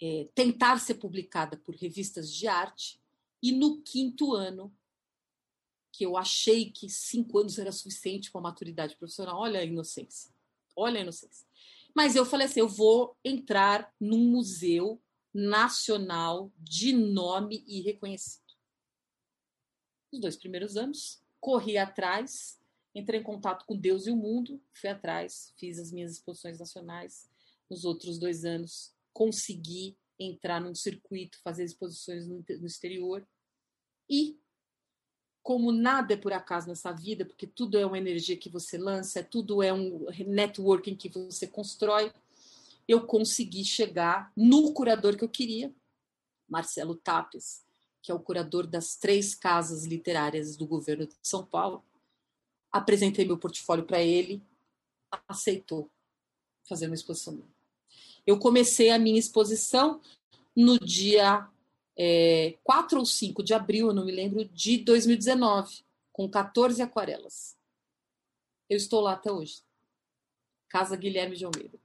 é, tentar ser publicada por revistas de arte, e no quinto ano, que eu achei que cinco anos era suficiente para a maturidade profissional, olha a inocência, olha a inocência. Mas eu falei assim: eu vou entrar num museu nacional de nome e reconhecido. Os dois primeiros anos, corri atrás, entrei em contato com Deus e o mundo, fui atrás, fiz as minhas exposições nacionais. Nos outros dois anos, consegui entrar num circuito, fazer exposições no, no exterior. E, como nada é por acaso nessa vida, porque tudo é uma energia que você lança, tudo é um networking que você constrói, eu consegui chegar no curador que eu queria, Marcelo Tapes, que é o curador das três casas literárias do governo de São Paulo. Apresentei meu portfólio para ele, aceitou fazer uma exposição. Eu comecei a minha exposição no dia é, 4 ou 5 de abril, eu não me lembro, de 2019, com 14 aquarelas. Eu estou lá até hoje. Casa Guilherme de Almeida.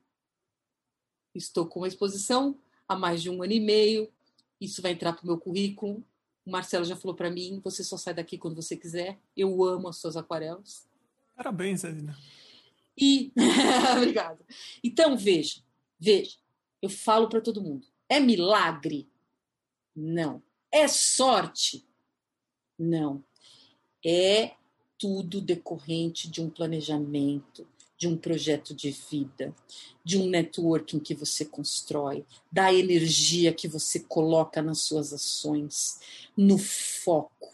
Estou com uma exposição há mais de um ano e meio. Isso vai entrar para o meu currículo. O Marcelo já falou para mim: você só sai daqui quando você quiser. Eu amo as suas aquarelas. Parabéns, Adina. E *laughs* obrigada. Então veja, veja. Eu falo para todo mundo: é milagre? Não. É sorte? Não. É tudo decorrente de um planejamento, de um projeto de vida, de um networking que você constrói, da energia que você coloca nas suas ações, no foco,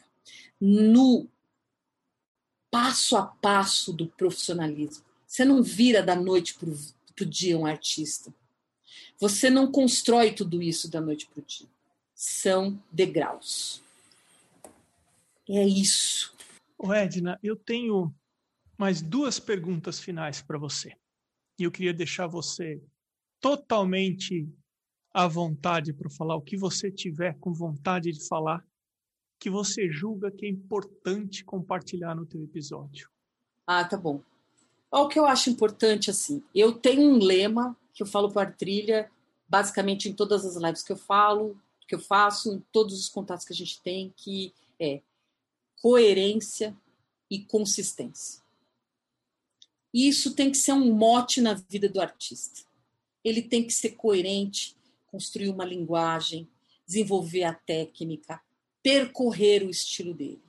no passo a passo do profissionalismo. Você não vira da noite para o dia um artista. Você não constrói tudo isso da noite para o dia. São degraus. É isso. Ô Edna, eu tenho mais duas perguntas finais para você. E eu queria deixar você totalmente à vontade para falar o que você tiver com vontade de falar, que você julga que é importante compartilhar no teu episódio. Ah, tá bom. O que eu acho importante assim, eu tenho um lema que eu falo para a trilha, basicamente em todas as lives que eu falo, que eu faço, em todos os contatos que a gente tem, que é coerência e consistência. E isso tem que ser um mote na vida do artista. Ele tem que ser coerente, construir uma linguagem, desenvolver a técnica, percorrer o estilo dele.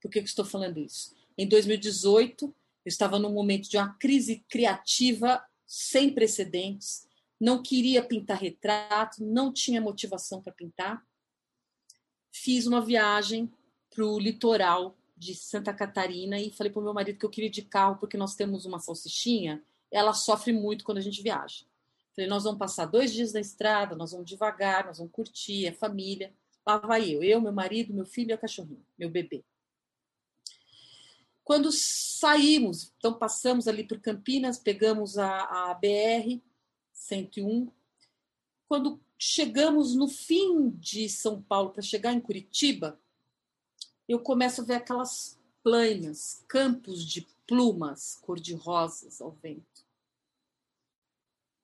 Por que, que estou falando isso? Em 2018, eu estava num momento de uma crise criativa sem precedentes, não queria pintar retrato, não tinha motivação para pintar. Fiz uma viagem para o litoral de Santa Catarina e falei para o meu marido que eu queria ir de carro porque nós temos uma salsichinha, ela sofre muito quando a gente viaja. Falei, nós vamos passar dois dias na estrada, nós vamos devagar, nós vamos curtir, a família. Lá vai eu, eu, meu marido, meu filho e a cachorrinho, meu bebê. Quando saímos, então passamos ali por Campinas, pegamos a, a BR 101. Quando chegamos no fim de São Paulo para chegar em Curitiba, eu começo a ver aquelas planas, campos de plumas cor-de-rosas ao vento.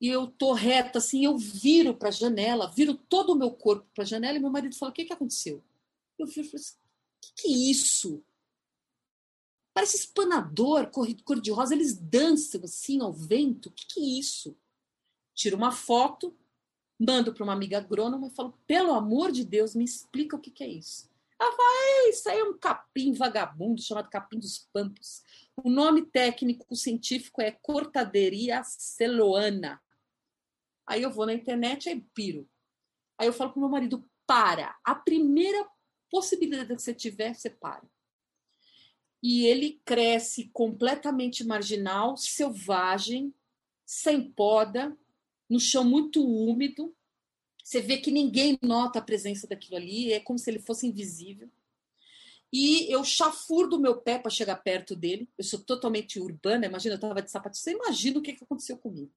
E eu tô reta assim, eu viro para a janela, viro todo o meu corpo para a janela e meu marido fala: "O que que aconteceu?" Eu viro e falo assim: "O que, que é isso?" Parece espanador, cor-de-rosa, eles dançam assim ao vento. O que, que é isso? Tiro uma foto, mando para uma amiga agrônoma e falo: pelo amor de Deus, me explica o que, que é isso. Ela fala, é, isso aí é um capim vagabundo chamado capim dos pampos. O nome técnico científico é cortaderia celoana. Aí eu vou na internet e piro. Aí eu falo pro meu marido, para. A primeira possibilidade que você tiver, você para. e ele cresce completamente marginal, selvagem, sem poda, no chão muito úmido. Você vê que ninguém nota a presença daquilo ali, é como se ele fosse invisível. E eu chafurdo meu pé para chegar perto dele. Eu sou totalmente urbana, imagina, eu estava de sapato. Você imagina o que, que aconteceu comigo.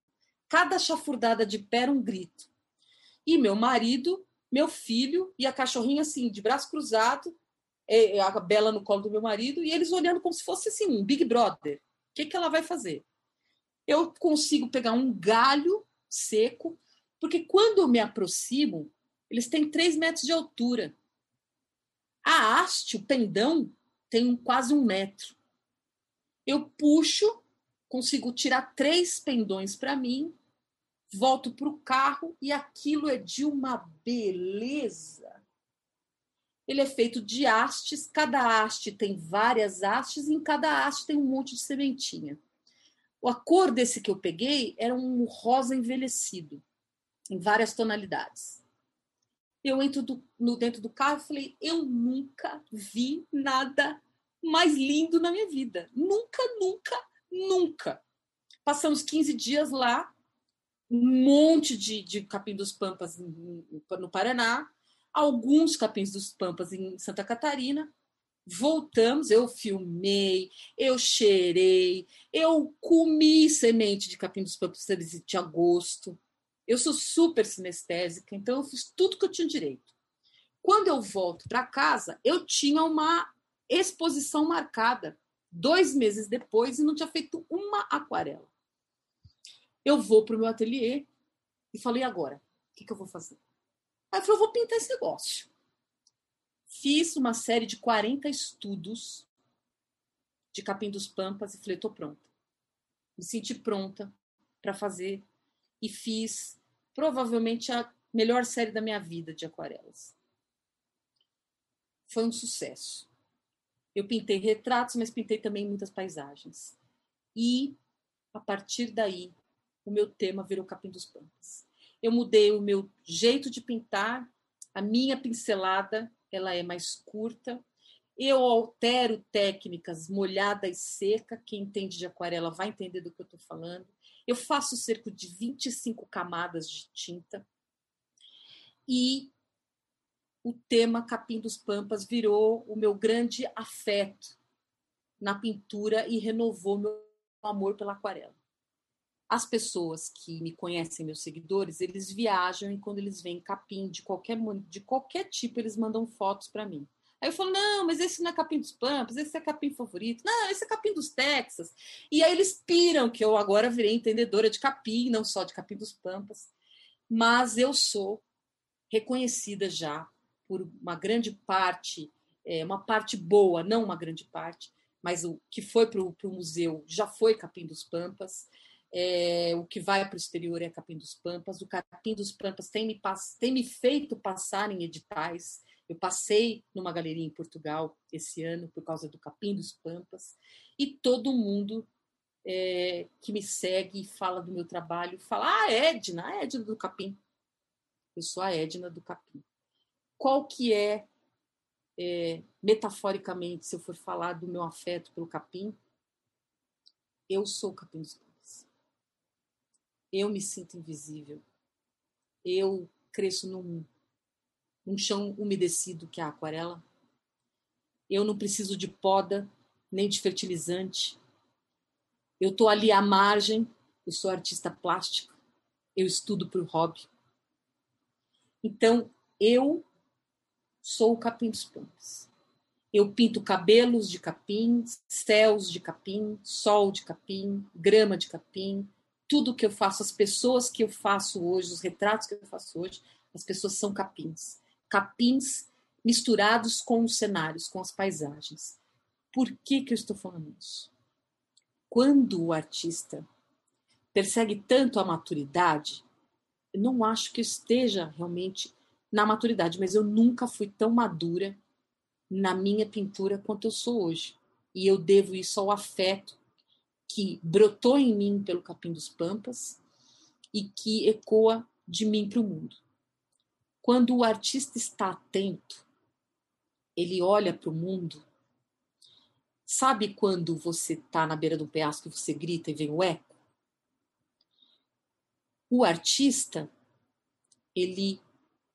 Cada chafurdada de pé era um grito. E meu marido, meu filho e a cachorrinha assim, de braço cruzado, é, é, a Bela no colo do meu marido, e eles olhando como se fosse assim, um Big Brother. O que, que ela vai fazer? Eu consigo pegar um galho seco, porque quando eu me aproximo, eles têm três metros de altura. A haste, o pendão, tem quase um metro. Eu puxo, consigo tirar três pendões para mim, volto para o carro e aquilo é de uma beleza ele é feito de hastes, cada haste tem várias hastes, e em cada haste tem um monte de sementinha. A cor desse que eu peguei era um rosa envelhecido, em várias tonalidades. Eu entro do, no, dentro do carro e falei: eu nunca vi nada mais lindo na minha vida. Nunca, nunca, nunca. Passamos 15 dias lá, um monte de, de capim dos pampas no Paraná, alguns capins dos Pampas em Santa Catarina. Voltamos, eu filmei, eu cheirei, eu comi semente de capim dos Pampas de agosto. Eu sou super sinestésica, então eu fiz tudo que eu tinha direito. Quando eu volto para casa, eu tinha uma exposição marcada dois meses depois e não tinha feito uma aquarela. Eu vou para o meu ateliê e falei: agora, o que, que eu vou fazer? Aí eu falei, eu vou pintar esse negócio. Fiz uma série de 40 estudos de capim dos pampas e falei, tô pronta. Me senti pronta para fazer e fiz provavelmente a melhor série da minha vida de aquarelas. Foi um sucesso. Eu pintei retratos, mas pintei também muitas paisagens. E a partir daí, o meu tema virou Capim dos Pampas eu mudei o meu jeito de pintar, a minha pincelada ela é mais curta, eu altero técnicas molhada e seca, quem entende de aquarela vai entender do que eu estou falando. Eu faço cerca de 25 camadas de tinta. E o tema Capim dos Pampas virou o meu grande afeto na pintura e renovou meu amor pela aquarela as pessoas que me conhecem, meus seguidores, eles viajam e quando eles veem capim de qualquer, de qualquer tipo, eles mandam fotos para mim. Aí eu falo, não, mas esse não é capim dos Pampas, esse é capim favorito. Não, esse é capim dos Texas. E aí eles piram que eu agora virei entendedora de capim, não só de capim dos Pampas. Mas eu sou reconhecida já por uma grande parte, é, uma parte boa, não uma grande parte, mas o que foi para o museu já foi capim dos Pampas. É, o que vai para o exterior é Capim dos Pampas. O Capim dos Pampas tem me, tem me feito passar em editais. Eu passei numa galeria em Portugal esse ano por causa do Capim dos Pampas. E todo mundo é, que me segue e fala do meu trabalho fala: Ah, Edna, a Edna do Capim. Eu sou a Edna do Capim. Qual que é, é metaforicamente, se eu for falar do meu afeto pelo Capim? Eu sou o Capim dos Pampas eu me sinto invisível. Eu cresço num, num chão umedecido que é a aquarela. Eu não preciso de poda, nem de fertilizante. Eu estou ali à margem, eu sou artista plástica, eu estudo por hobby. Então, eu sou o capim dos pampas. Eu pinto cabelos de capim, céus de capim, sol de capim, grama de capim, tudo que eu faço, as pessoas que eu faço hoje, os retratos que eu faço hoje, as pessoas são capins. Capins misturados com os cenários, com as paisagens. Por que, que eu estou falando isso? Quando o artista persegue tanto a maturidade, eu não acho que esteja realmente na maturidade, mas eu nunca fui tão madura na minha pintura quanto eu sou hoje. E eu devo isso ao afeto que brotou em mim pelo Capim dos Pampas e que ecoa de mim para o mundo. Quando o artista está atento, ele olha para o mundo Sabe quando você está na beira de um penhasco e você grita e vem o eco? O artista, ele,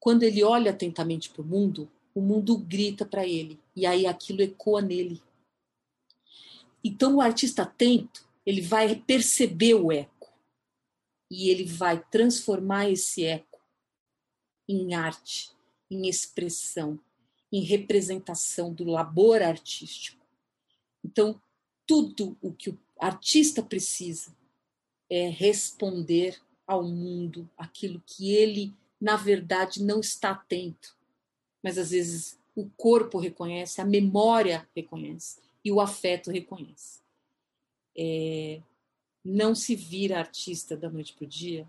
quando ele olha atentamente para o mundo, o mundo grita para ele e aí aquilo ecoa nele. Então o artista atento, ele vai perceber o eco e ele vai transformar esse eco em arte, em expressão, em representação do labor artístico. Então, tudo o que o artista precisa é responder ao mundo aquilo que ele, na verdade, não está atento. Mas às vezes o corpo reconhece, a memória reconhece e o afeto reconhece. É, não se vira artista da noite para o dia,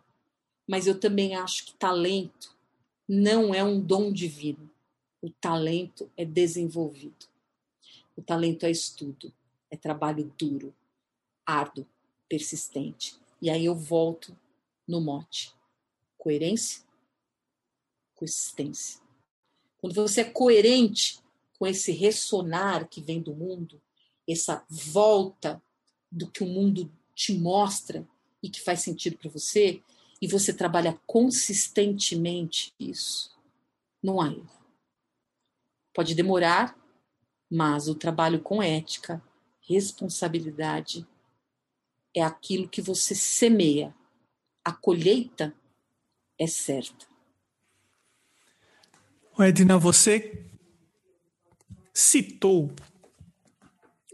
mas eu também acho que talento não é um dom divino. O talento é desenvolvido. O talento é estudo, é trabalho duro, árduo, persistente. E aí eu volto no mote: coerência, consistência. Quando você é coerente com esse ressonar que vem do mundo, essa volta do que o mundo te mostra e que faz sentido para você, e você trabalha consistentemente isso, não há erro. Pode demorar, mas o trabalho com ética, responsabilidade, é aquilo que você semeia. A colheita é certa. Edna, você citou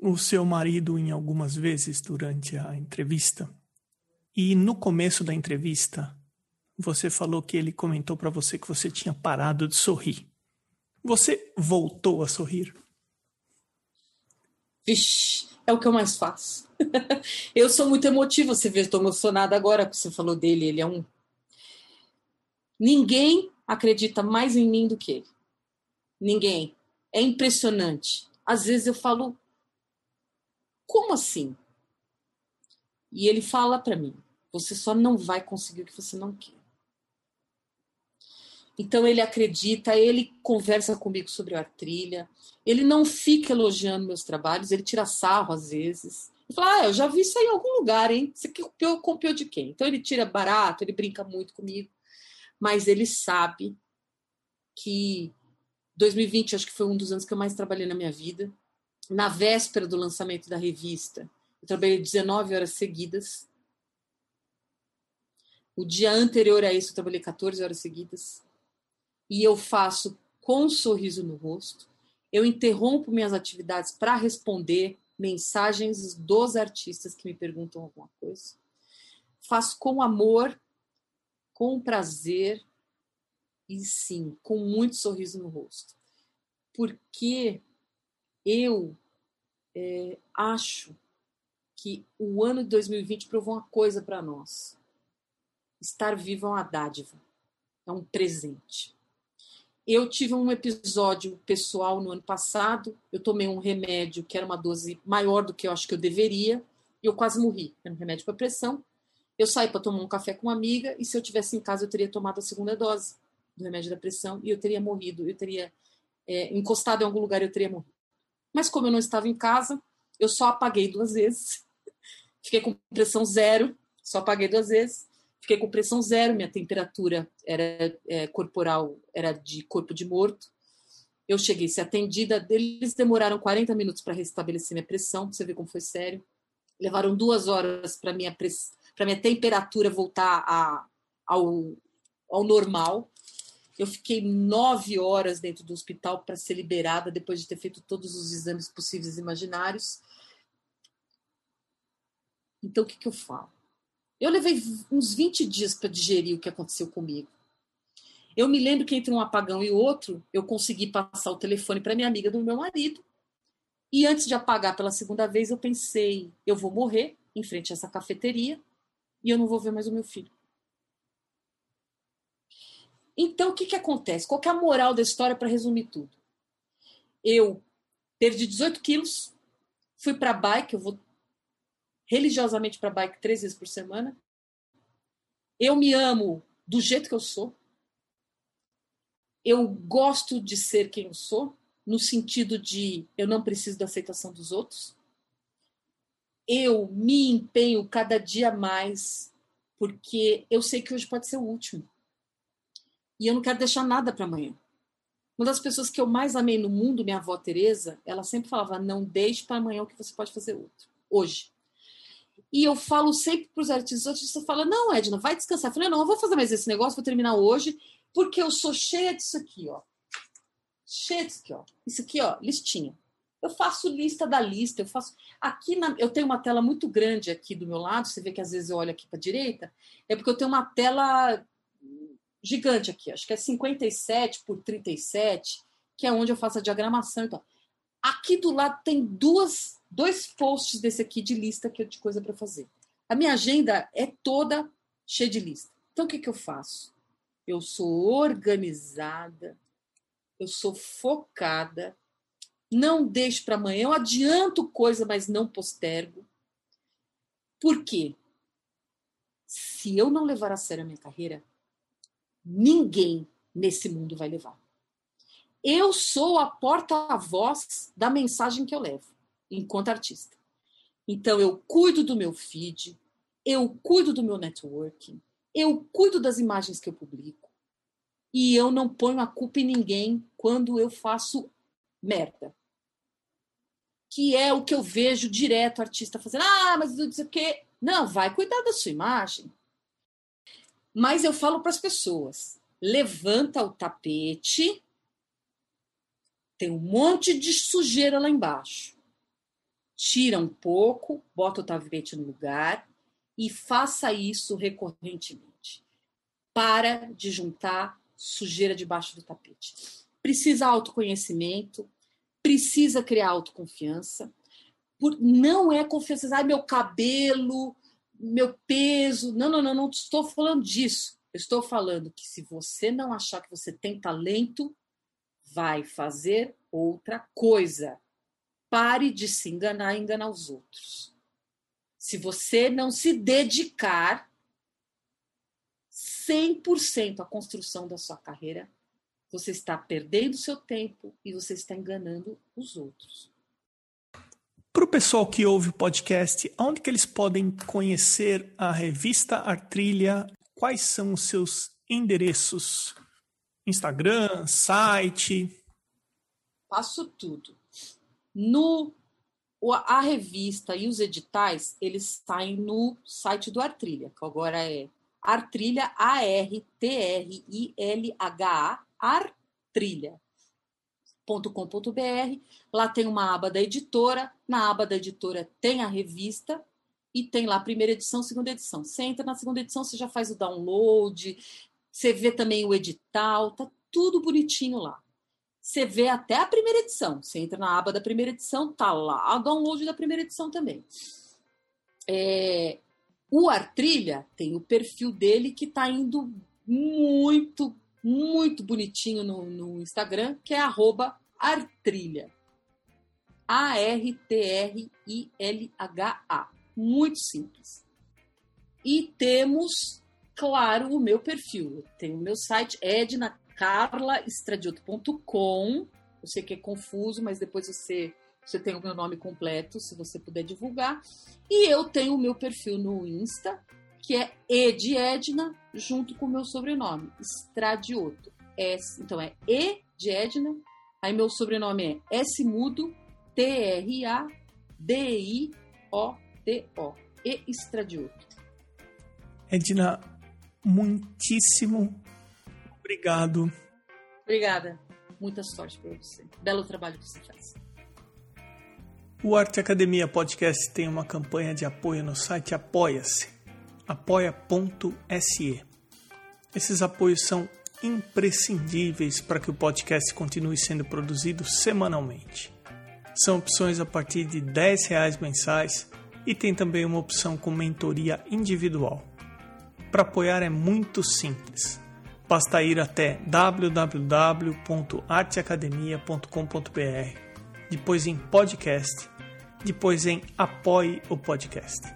o seu marido em algumas vezes durante a entrevista. E no começo da entrevista, você falou que ele comentou para você que você tinha parado de sorrir. Você voltou a sorrir? Vixe, é o que eu mais faço. *laughs* eu sou muito emotiva, você vê, estou emocionada agora que você falou dele. Ele é um. Ninguém acredita mais em mim do que ele. Ninguém. É impressionante. Às vezes eu falo, como assim? E ele fala para mim: você só não vai conseguir o que você não quer. Então ele acredita, ele conversa comigo sobre a trilha, ele não fica elogiando meus trabalhos, ele tira sarro às vezes. Ele fala, ah, eu já vi isso aí em algum lugar, hein? Você copiou, copiou de quem? Então ele tira barato, ele brinca muito comigo, mas ele sabe que 2020 acho que foi um dos anos que eu mais trabalhei na minha vida. Na véspera do lançamento da revista, eu trabalhei 19 horas seguidas. O dia anterior a isso, eu trabalhei 14 horas seguidas. E eu faço com um sorriso no rosto. Eu interrompo minhas atividades para responder mensagens dos artistas que me perguntam alguma coisa. Faço com amor, com prazer e sim, com muito sorriso no rosto. Porque eu é, acho que o ano de 2020 provou uma coisa para nós Estar vivo é uma dádiva, é um presente. Eu tive um episódio pessoal no ano passado. Eu tomei um remédio que era uma dose maior do que eu acho que eu deveria, e eu quase morri. Era um remédio para pressão. Eu saí para tomar um café com uma amiga, e se eu tivesse em casa, eu teria tomado a segunda dose do remédio da pressão e eu teria morrido. Eu teria é, encostado em algum lugar, eu teria morrido. Mas como eu não estava em casa, eu só apaguei duas vezes. *laughs* Fiquei com pressão zero, só apaguei duas vezes. Fiquei com pressão zero, minha temperatura era é, corporal, era de corpo de morto. Eu cheguei a ser atendida, eles demoraram 40 minutos para restabelecer minha pressão, você vê como foi sério. Levaram duas horas para minha para minha temperatura voltar a, ao, ao normal. Eu fiquei nove horas dentro do hospital para ser liberada depois de ter feito todos os exames possíveis e imaginários. Então, o que, que eu falo? Eu levei uns 20 dias para digerir o que aconteceu comigo. Eu me lembro que entre um apagão e outro, eu consegui passar o telefone para minha amiga do meu marido. E antes de apagar pela segunda vez, eu pensei: eu vou morrer em frente a essa cafeteria e eu não vou ver mais o meu filho. Então, o que, que acontece? Qual que é a moral da história para resumir tudo? Eu perdi 18 quilos, fui para bike, eu vou religiosamente para bike três vezes por semana. Eu me amo do jeito que eu sou. Eu gosto de ser quem eu sou. no sentido de eu não preciso da aceitação dos outros. Eu me empenho cada dia mais, porque eu sei que hoje pode ser o último. E eu não quero deixar nada para amanhã. Uma das pessoas que eu mais amei no mundo, minha avó Teresa, ela sempre falava: não deixe para amanhã o que você pode fazer outro, hoje. E eu falo sempre para os artistas, os artistas falam: não, Edna, vai descansar. Eu falei: não, eu vou fazer mais esse negócio, vou terminar hoje, porque eu sou cheia disso aqui, ó. Cheia disso aqui, ó. Isso aqui, ó, listinha. Eu faço lista da lista, eu faço. Aqui na... eu tenho uma tela muito grande aqui do meu lado, você vê que às vezes eu olho aqui para a direita, é porque eu tenho uma tela gigante aqui, acho que é 57 por 37, que é onde eu faço a diagramação e tal. Aqui do lado tem duas, dois posts desse aqui de lista que de coisa para fazer. A minha agenda é toda cheia de lista. Então o que, que eu faço? Eu sou organizada, eu sou focada, não deixo para amanhã, eu adianto coisa, mas não postergo. Por quê? Se eu não levar a sério a minha carreira, ninguém nesse mundo vai levar. Eu sou a porta-voz da mensagem que eu levo, enquanto artista. Então, eu cuido do meu feed, eu cuido do meu networking, eu cuido das imagens que eu publico. E eu não ponho a culpa em ninguém quando eu faço merda. Que é o que eu vejo direto artista fazendo. Ah, mas não sei o quê. Não, vai cuidar da sua imagem. Mas eu falo para as pessoas: levanta o tapete, tem um monte de sujeira lá embaixo. Tira um pouco, bota o tapete no lugar e faça isso recorrentemente. Para de juntar sujeira debaixo do tapete. Precisa autoconhecimento, precisa criar autoconfiança. Por, não é confiança, ai, meu cabelo, meu peso. Não, não, não, não estou falando disso. Eu estou falando que se você não achar que você tem talento, vai fazer outra coisa. Pare de se enganar e enganar os outros. Se você não se dedicar 100% à construção da sua carreira, você está perdendo seu tempo e você está enganando os outros. Para o pessoal que ouve o podcast, onde que eles podem conhecer a revista Artrilha? Quais são os seus endereços? Instagram, site? Passo tudo. No a revista e os editais, eles saem no site do Artrilha, que agora é Artrilha, A-R-T-R-I-L-H-A, Artrilha com.br Lá tem uma aba da editora, na aba da editora tem a revista e tem lá a primeira edição, segunda edição. Você entra na segunda edição, você já faz o download, você vê também o edital, tá tudo bonitinho lá. Você vê até a primeira edição. Você entra na aba da primeira edição, tá lá o download da primeira edição também. É, o Artrilha tem o perfil dele que está indo muito muito bonitinho no, no Instagram, que é arroba artrilha. A-R-T-R-I-L-H-A. Muito simples. E temos, claro, o meu perfil. Tem o meu site ednacarlaestradioto.com. Eu sei que é confuso, mas depois você, você tem o meu nome completo, se você puder divulgar. E eu tenho o meu perfil no Insta, que é E de Edna, junto com o meu sobrenome, Stradioto. S, então é E de Edna, aí meu sobrenome é S mudo, T-R-A-D-I-O-T-O. E Stradioto. Edna, muitíssimo obrigado. Obrigada. Muita sorte para você. Belo trabalho que você faz. O Arte Academia Podcast tem uma campanha de apoio no site Apoia-se apoia.se. Esses apoios são imprescindíveis para que o podcast continue sendo produzido semanalmente. São opções a partir de R$ 10 mensais e tem também uma opção com mentoria individual. Para apoiar é muito simples. Basta ir até www.arteacademia.com.br, depois em podcast, depois em apoie o podcast.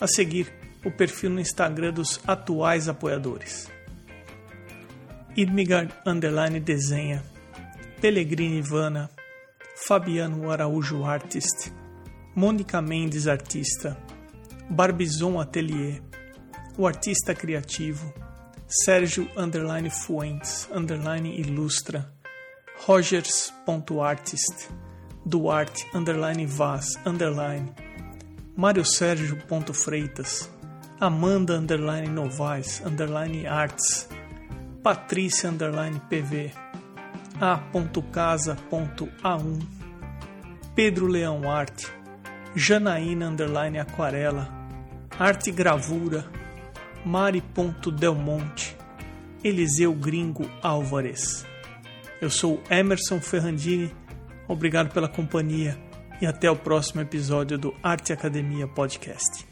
A seguir, o perfil no Instagram dos atuais apoiadores. Irmigard Underline desenha Pellegrini Ivana, Fabiano Araújo Artist, Mônica Mendes Artista, Barbizon Atelier, o artista criativo, Sérgio underline Fuentes underline Ilustra, Rogers.artist, Duarte underline Vaz underline, Mário Sérgio Freitas, Amanda underline Novaes underline Arts, Patrícia underline PV, a.casa.a1, Pedro Leão Arte, Janaína underline Aquarela, Arte Gravura, Mari.delmonte, Eliseu Gringo Álvares. Eu sou Emerson Ferrandini, obrigado pela companhia e até o próximo episódio do Arte Academia Podcast.